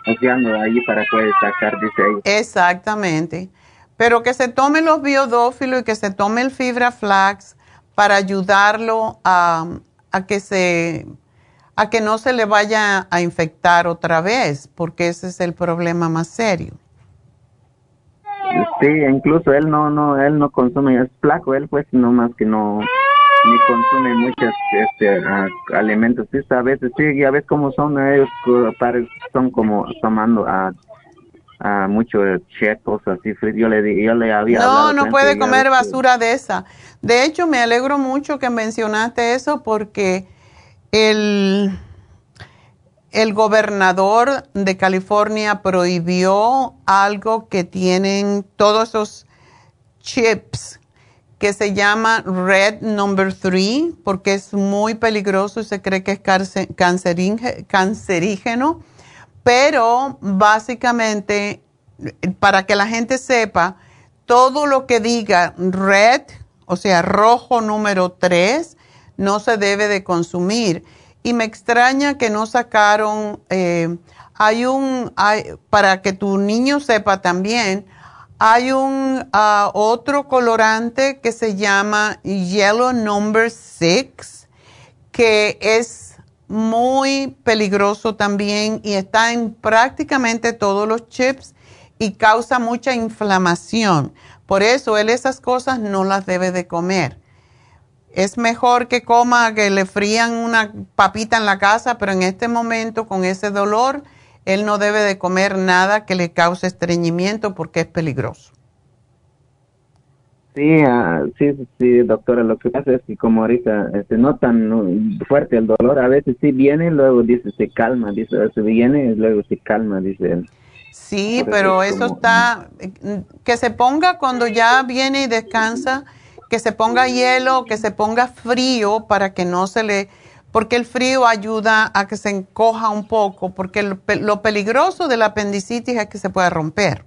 ahí para poder sacar, dice ahí. Exactamente. Pero que se tome los biodófilos y que se tome el fibra flax para ayudarlo a, a que se a que no se le vaya a infectar otra vez, porque ese es el problema más serio. Sí, incluso él no, no, él no consume, es flaco, él pues no más que no, ni consume muchos este, alimentos. Sí, a veces, sí, ya ves cómo son ellos, son como tomando a, a mucho chetos así, yo le, yo le había No, no puede comer basura de esa. De hecho, me alegro mucho que mencionaste eso porque el, el gobernador de California prohibió algo que tienen todos esos chips que se llama Red Number 3 porque es muy peligroso y se cree que es cancerígeno, pero básicamente para que la gente sepa, todo lo que diga red, o sea, rojo número 3, no se debe de consumir. Y me extraña que no sacaron, eh, hay un, hay, para que tu niño sepa también, hay un ah, otro colorante que se llama Yellow Number 6, que es muy peligroso también y está en prácticamente todos los chips y causa mucha inflamación. Por eso él esas cosas no las debe de comer. Es mejor que coma, que le frían una papita en la casa, pero en este momento con ese dolor él no debe de comer nada que le cause estreñimiento porque es peligroso. Sí, uh, sí, sí, doctora, lo que pasa es que como ahorita este, no tan fuerte el dolor, a veces sí viene, luego dice se calma, dice, a veces viene, luego se calma, dice él. Sí, pero eso está, que se ponga cuando ya viene y descansa, que se ponga hielo, que se ponga frío para que no se le, porque el frío ayuda a que se encoja un poco, porque lo, lo peligroso de la apendicitis es que se puede romper.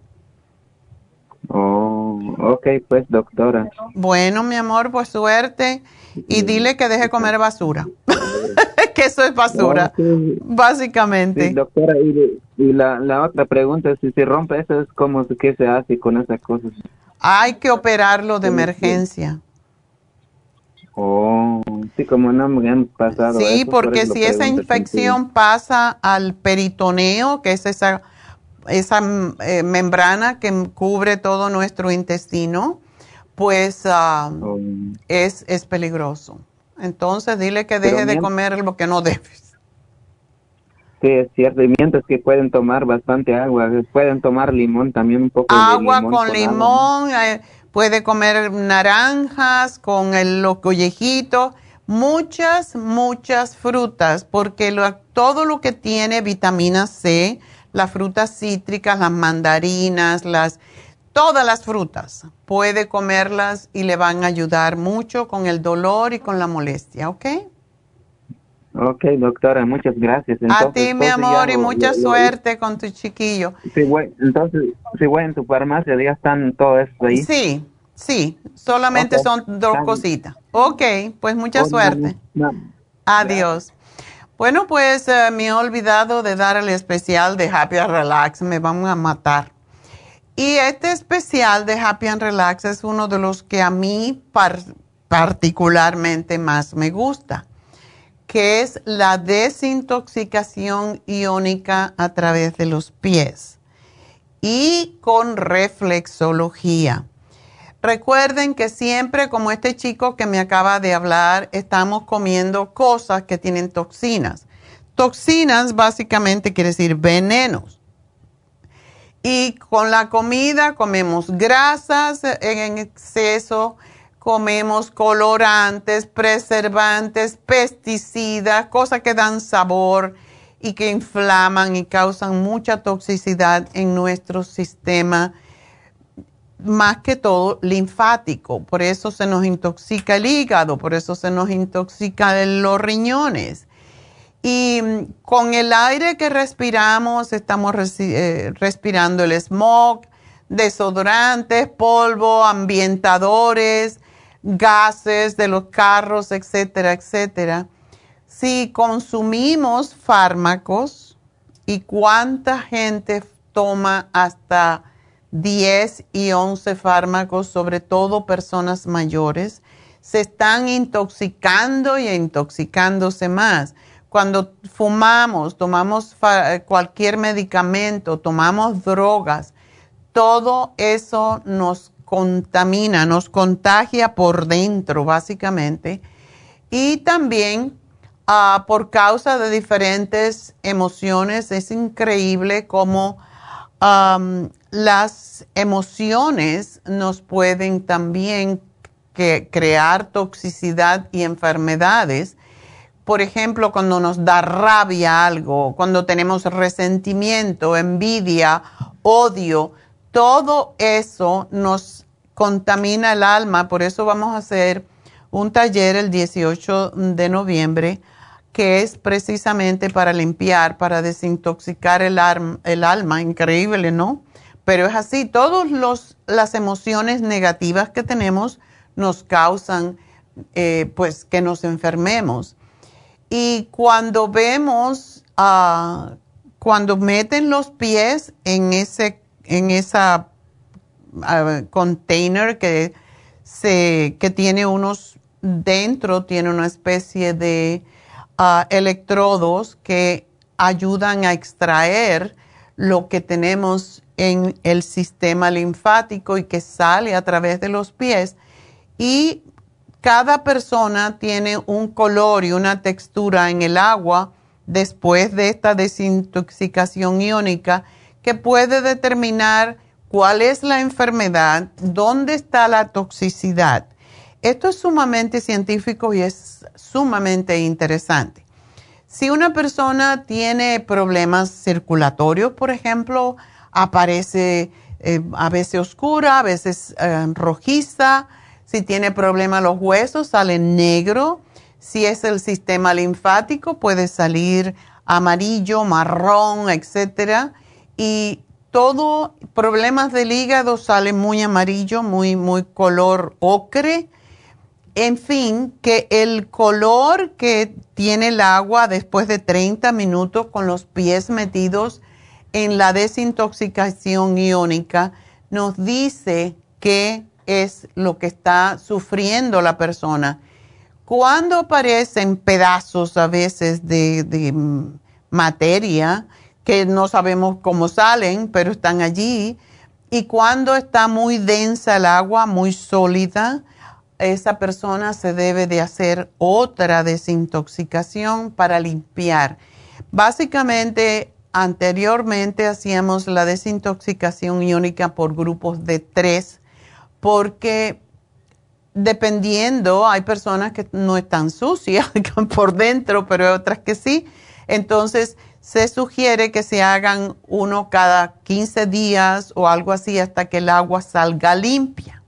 Oh, ok, pues doctora. Bueno, mi amor, pues suerte y dile que deje comer basura. que eso es basura, básicamente. Sí, doctora, y, la, la, otra pregunta es si se rompe eso, es como qué se hace con esas cosas. Hay que operarlo de emergencia. Oh, sí, como no me han pasado. Sí, porque si esa infección pasa al peritoneo, que es esa esa eh, membrana que cubre todo nuestro intestino, pues oh. es, es peligroso. Entonces dile que deje de comer lo que no debes. Sí, es cierto. Y mientras que pueden tomar bastante agua, pueden tomar limón también un poco. Agua con, limón, eh, puede comer naranjas con el, los muchas, muchas frutas, porque todo lo que tiene vitamina C, las frutas cítricas, las mandarinas, las, todas las frutas. Puede comerlas y le van a ayudar mucho con el dolor y con la molestia, ¿ok? Ok, doctora, muchas gracias. a ti, mi amor, y mucha suerte con tu chiquillo. Sí, entonces, si voy en tu farmacia, ya están todo esto ahí. Sí, sí, solamente son dos cositas. Ok, pues mucha suerte. Adiós. Bueno, pues eh, me he olvidado de dar el especial de Happy and Relax, me van a matar. Y este especial de Happy and Relax es uno de los que a mí particularmente más me gusta, que es la desintoxicación iónica a través de los pies y con reflexología. Recuerden que siempre, como este chico que me acaba de hablar, estamos comiendo cosas que tienen toxinas. Toxinas básicamente quiere decir venenos. Y con la comida comemos grasas en exceso, comemos colorantes, preservantes, pesticidas, cosas que dan sabor y que inflaman y causan mucha toxicidad en nuestro sistema más que todo linfático, por eso se nos intoxica el hígado, por eso se nos intoxica los riñones. Y mm, con el aire que respiramos, estamos eh, respirando el smog, desodorantes, polvo, ambientadores, gases de los carros, etcétera, etcétera. Si consumimos fármacos, ¿y cuánta gente toma hasta 10 y 11 fármacos, sobre todo personas mayores, se están intoxicando y intoxicándose más. Cuando fumamos, tomamos cualquier medicamento, tomamos drogas, todo eso nos contamina, nos contagia por dentro, básicamente. Y también ah, por causa de diferentes emociones, es increíble cómo las emociones nos pueden también crear toxicidad y enfermedades. Por ejemplo, cuando nos da rabia algo, cuando tenemos resentimiento, envidia, odio, todo eso nos contamina el alma. Por eso vamos a hacer un taller el 18 de noviembre que es precisamente para limpiar, para desintoxicar el, alma. Increíble, ¿no? Pero es así, todas las emociones negativas que tenemos nos causan eh, pues que nos enfermemos. Y cuando vemos, uh, cuando meten los pies en ese en esa ah, container que, se, que tiene unos dentro, tiene una especie de ah, electrodos que ayudan a extraer lo que tenemos en el sistema linfático y que sale a través de los pies. Y cada persona tiene un color y una textura en el agua después de esta desintoxicación iónica que puede determinar cuál es la enfermedad, dónde está la toxicidad. Esto es sumamente científico y es sumamente interesante. Si una persona tiene problemas circulatorios, por ejemplo, aparece eh, a veces oscura, a veces eh, rojiza, Si tiene problema los huesos, sale negro. Si es el sistema linfático, puede salir amarillo, marrón, etcétera. Y todo problemas del hígado sale muy amarillo, muy, muy color ocre. En fin, que el color que tiene el agua después de 30 minutos con los pies metidos en la desintoxicación iónica nos dice qué es lo que está sufriendo la persona. Cuando aparecen pedazos a veces de, de materia, que no sabemos cómo salen, pero están allí, y cuando está muy densa el agua, muy sólida, esa persona se debe de hacer otra desintoxicación para limpiar. Básicamente, anteriormente hacíamos la desintoxicación iónica por grupos de tres, porque dependiendo, hay personas que no están sucias por dentro, pero hay otras que sí. Entonces, se sugiere que se hagan uno cada 15 días o algo así hasta que el agua salga limpia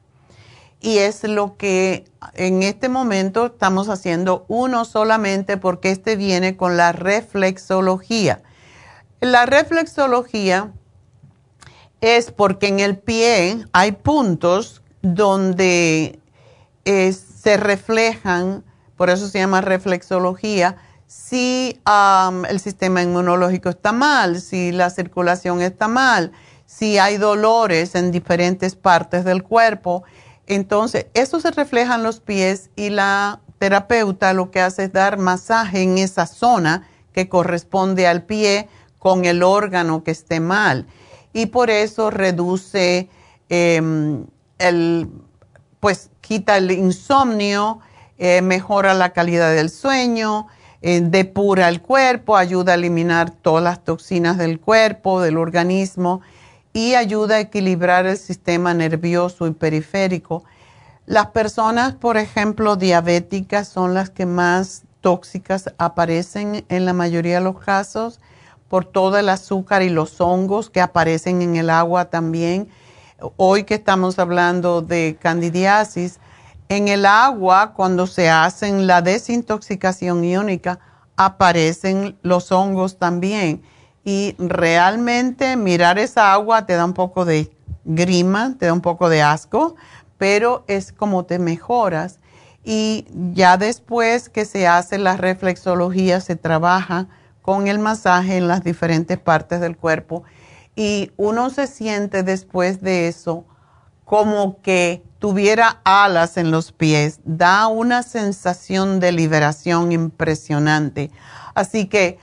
y es lo que en este momento estamos haciendo uno solamente porque este viene con la reflexología. La reflexología es porque en el pie hay puntos donde eh, se reflejan, por eso se llama reflexología, si el sistema inmunológico está mal, si la circulación está mal, si hay dolores en diferentes partes del cuerpo entonces, eso se refleja en los pies y la terapeuta lo que hace es dar masaje en esa zona que corresponde al pie con el órgano que esté mal. Y por eso reduce em, el, pues quita el insomnio, eh, mejora la calidad del sueño, eh, depura el cuerpo, ayuda a eliminar todas las toxinas del cuerpo, del organismo y ayuda a equilibrar el sistema nervioso y periférico. Las personas, por ejemplo, diabéticas son las que más tóxicas aparecen en la mayoría de los casos por todo el azúcar y los hongos que aparecen en el agua también. Hoy que estamos hablando de candidiasis, en el agua cuando se hacen la desintoxicación iónica aparecen los hongos también y realmente mirar esa agua te da un poco de grima, te da un poco de asco, pero es como te mejoras. Y ya después que se hace la reflexología, se trabaja con el masaje en las diferentes partes del cuerpo y uno se siente después de eso como que tuviera alas en los pies, da una sensación de liberación impresionante. Así que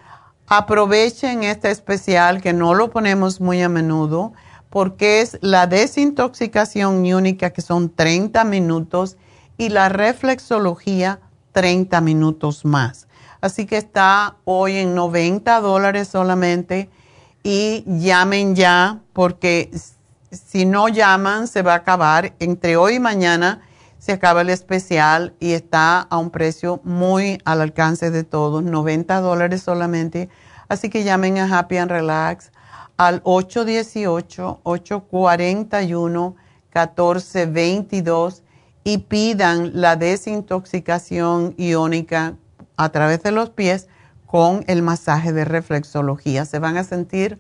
Aprovechen este especial que no lo ponemos muy a menudo porque es la desintoxicación única que son 30 minutos y la reflexología 30 minutos más. Así que está hoy en 90 dólares solamente y llamen ya porque si no llaman se va a acabar. Entre hoy y mañana se acaba el especial y está a un precio muy al alcance de todos, 90 dólares solamente Así que llamen a Happy and Relax al 818-841-1422 y pidan la desintoxicación iónica a través de los pies con el masaje de reflexología. Se van a sentir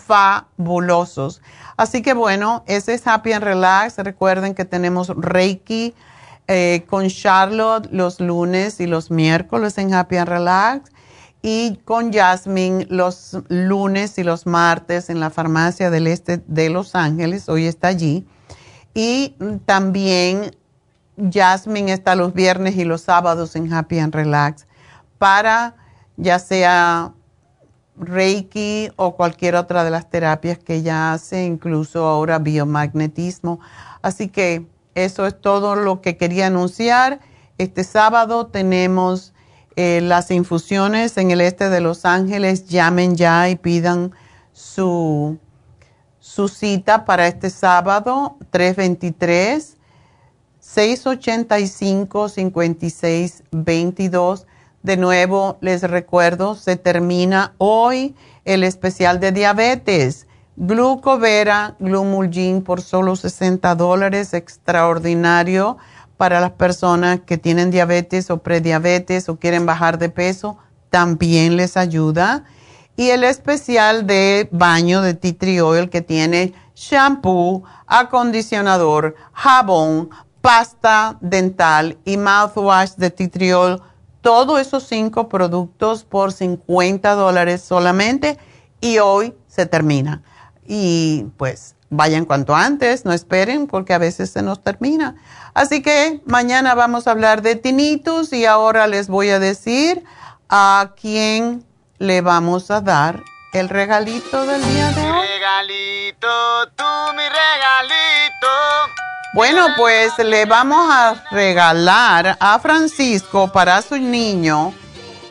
fabulosos. Así que bueno, ese es Happy and Relax. Recuerden que tenemos Reiki eh, con Charlotte los lunes y los miércoles en Happy and Relax y con Jasmine los lunes y los martes en la farmacia del este de Los Ángeles, hoy está allí. Y también Jasmine está los viernes y los sábados en Happy and Relax para ya sea Reiki o cualquier otra de las terapias que ella hace, incluso ahora biomagnetismo. Así que eso es todo lo que quería anunciar. Este sábado tenemos eh, las infusiones en el este de Los Ángeles, llamen ya y pidan su, su cita para este sábado 323 685 5622. De nuevo, les recuerdo, se termina hoy el especial de diabetes. Glucovera, Glumulgin por solo 60 dólares, extraordinario para las personas que tienen diabetes o prediabetes o quieren bajar de peso, también les ayuda. Y el especial de baño de tea tree oil que tiene shampoo, acondicionador, jabón, pasta dental y mouthwash de tea tree oil. Todos esos cinco productos por 50 dólares solamente y hoy se termina. Y pues vayan cuanto antes, no esperen porque a veces se nos termina. Así que mañana vamos a hablar de tinnitus y ahora les voy a decir a quién le vamos a dar el regalito del día de hoy. Regalito, tú mi regalito. Bueno, pues le vamos a regalar a Francisco para su niño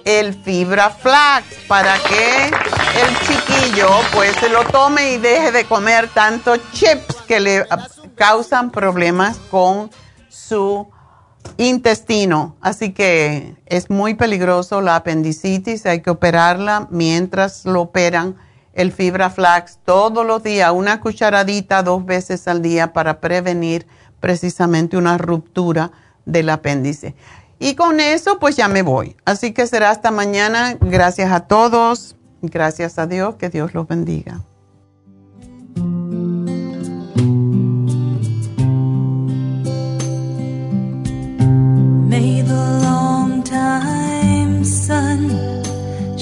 el fibra flax para que el chiquillo pues se lo tome y deje de comer tanto chips que le causan problemas con su intestino. Así que es muy peligroso la apendicitis, hay que operarla mientras lo operan el fibra flax todos los días, una cucharadita dos veces al día para prevenir precisamente una ruptura del apéndice. Y con eso pues ya me voy. Así que será hasta mañana. Gracias a todos. Gracias a Dios. Que Dios los bendiga.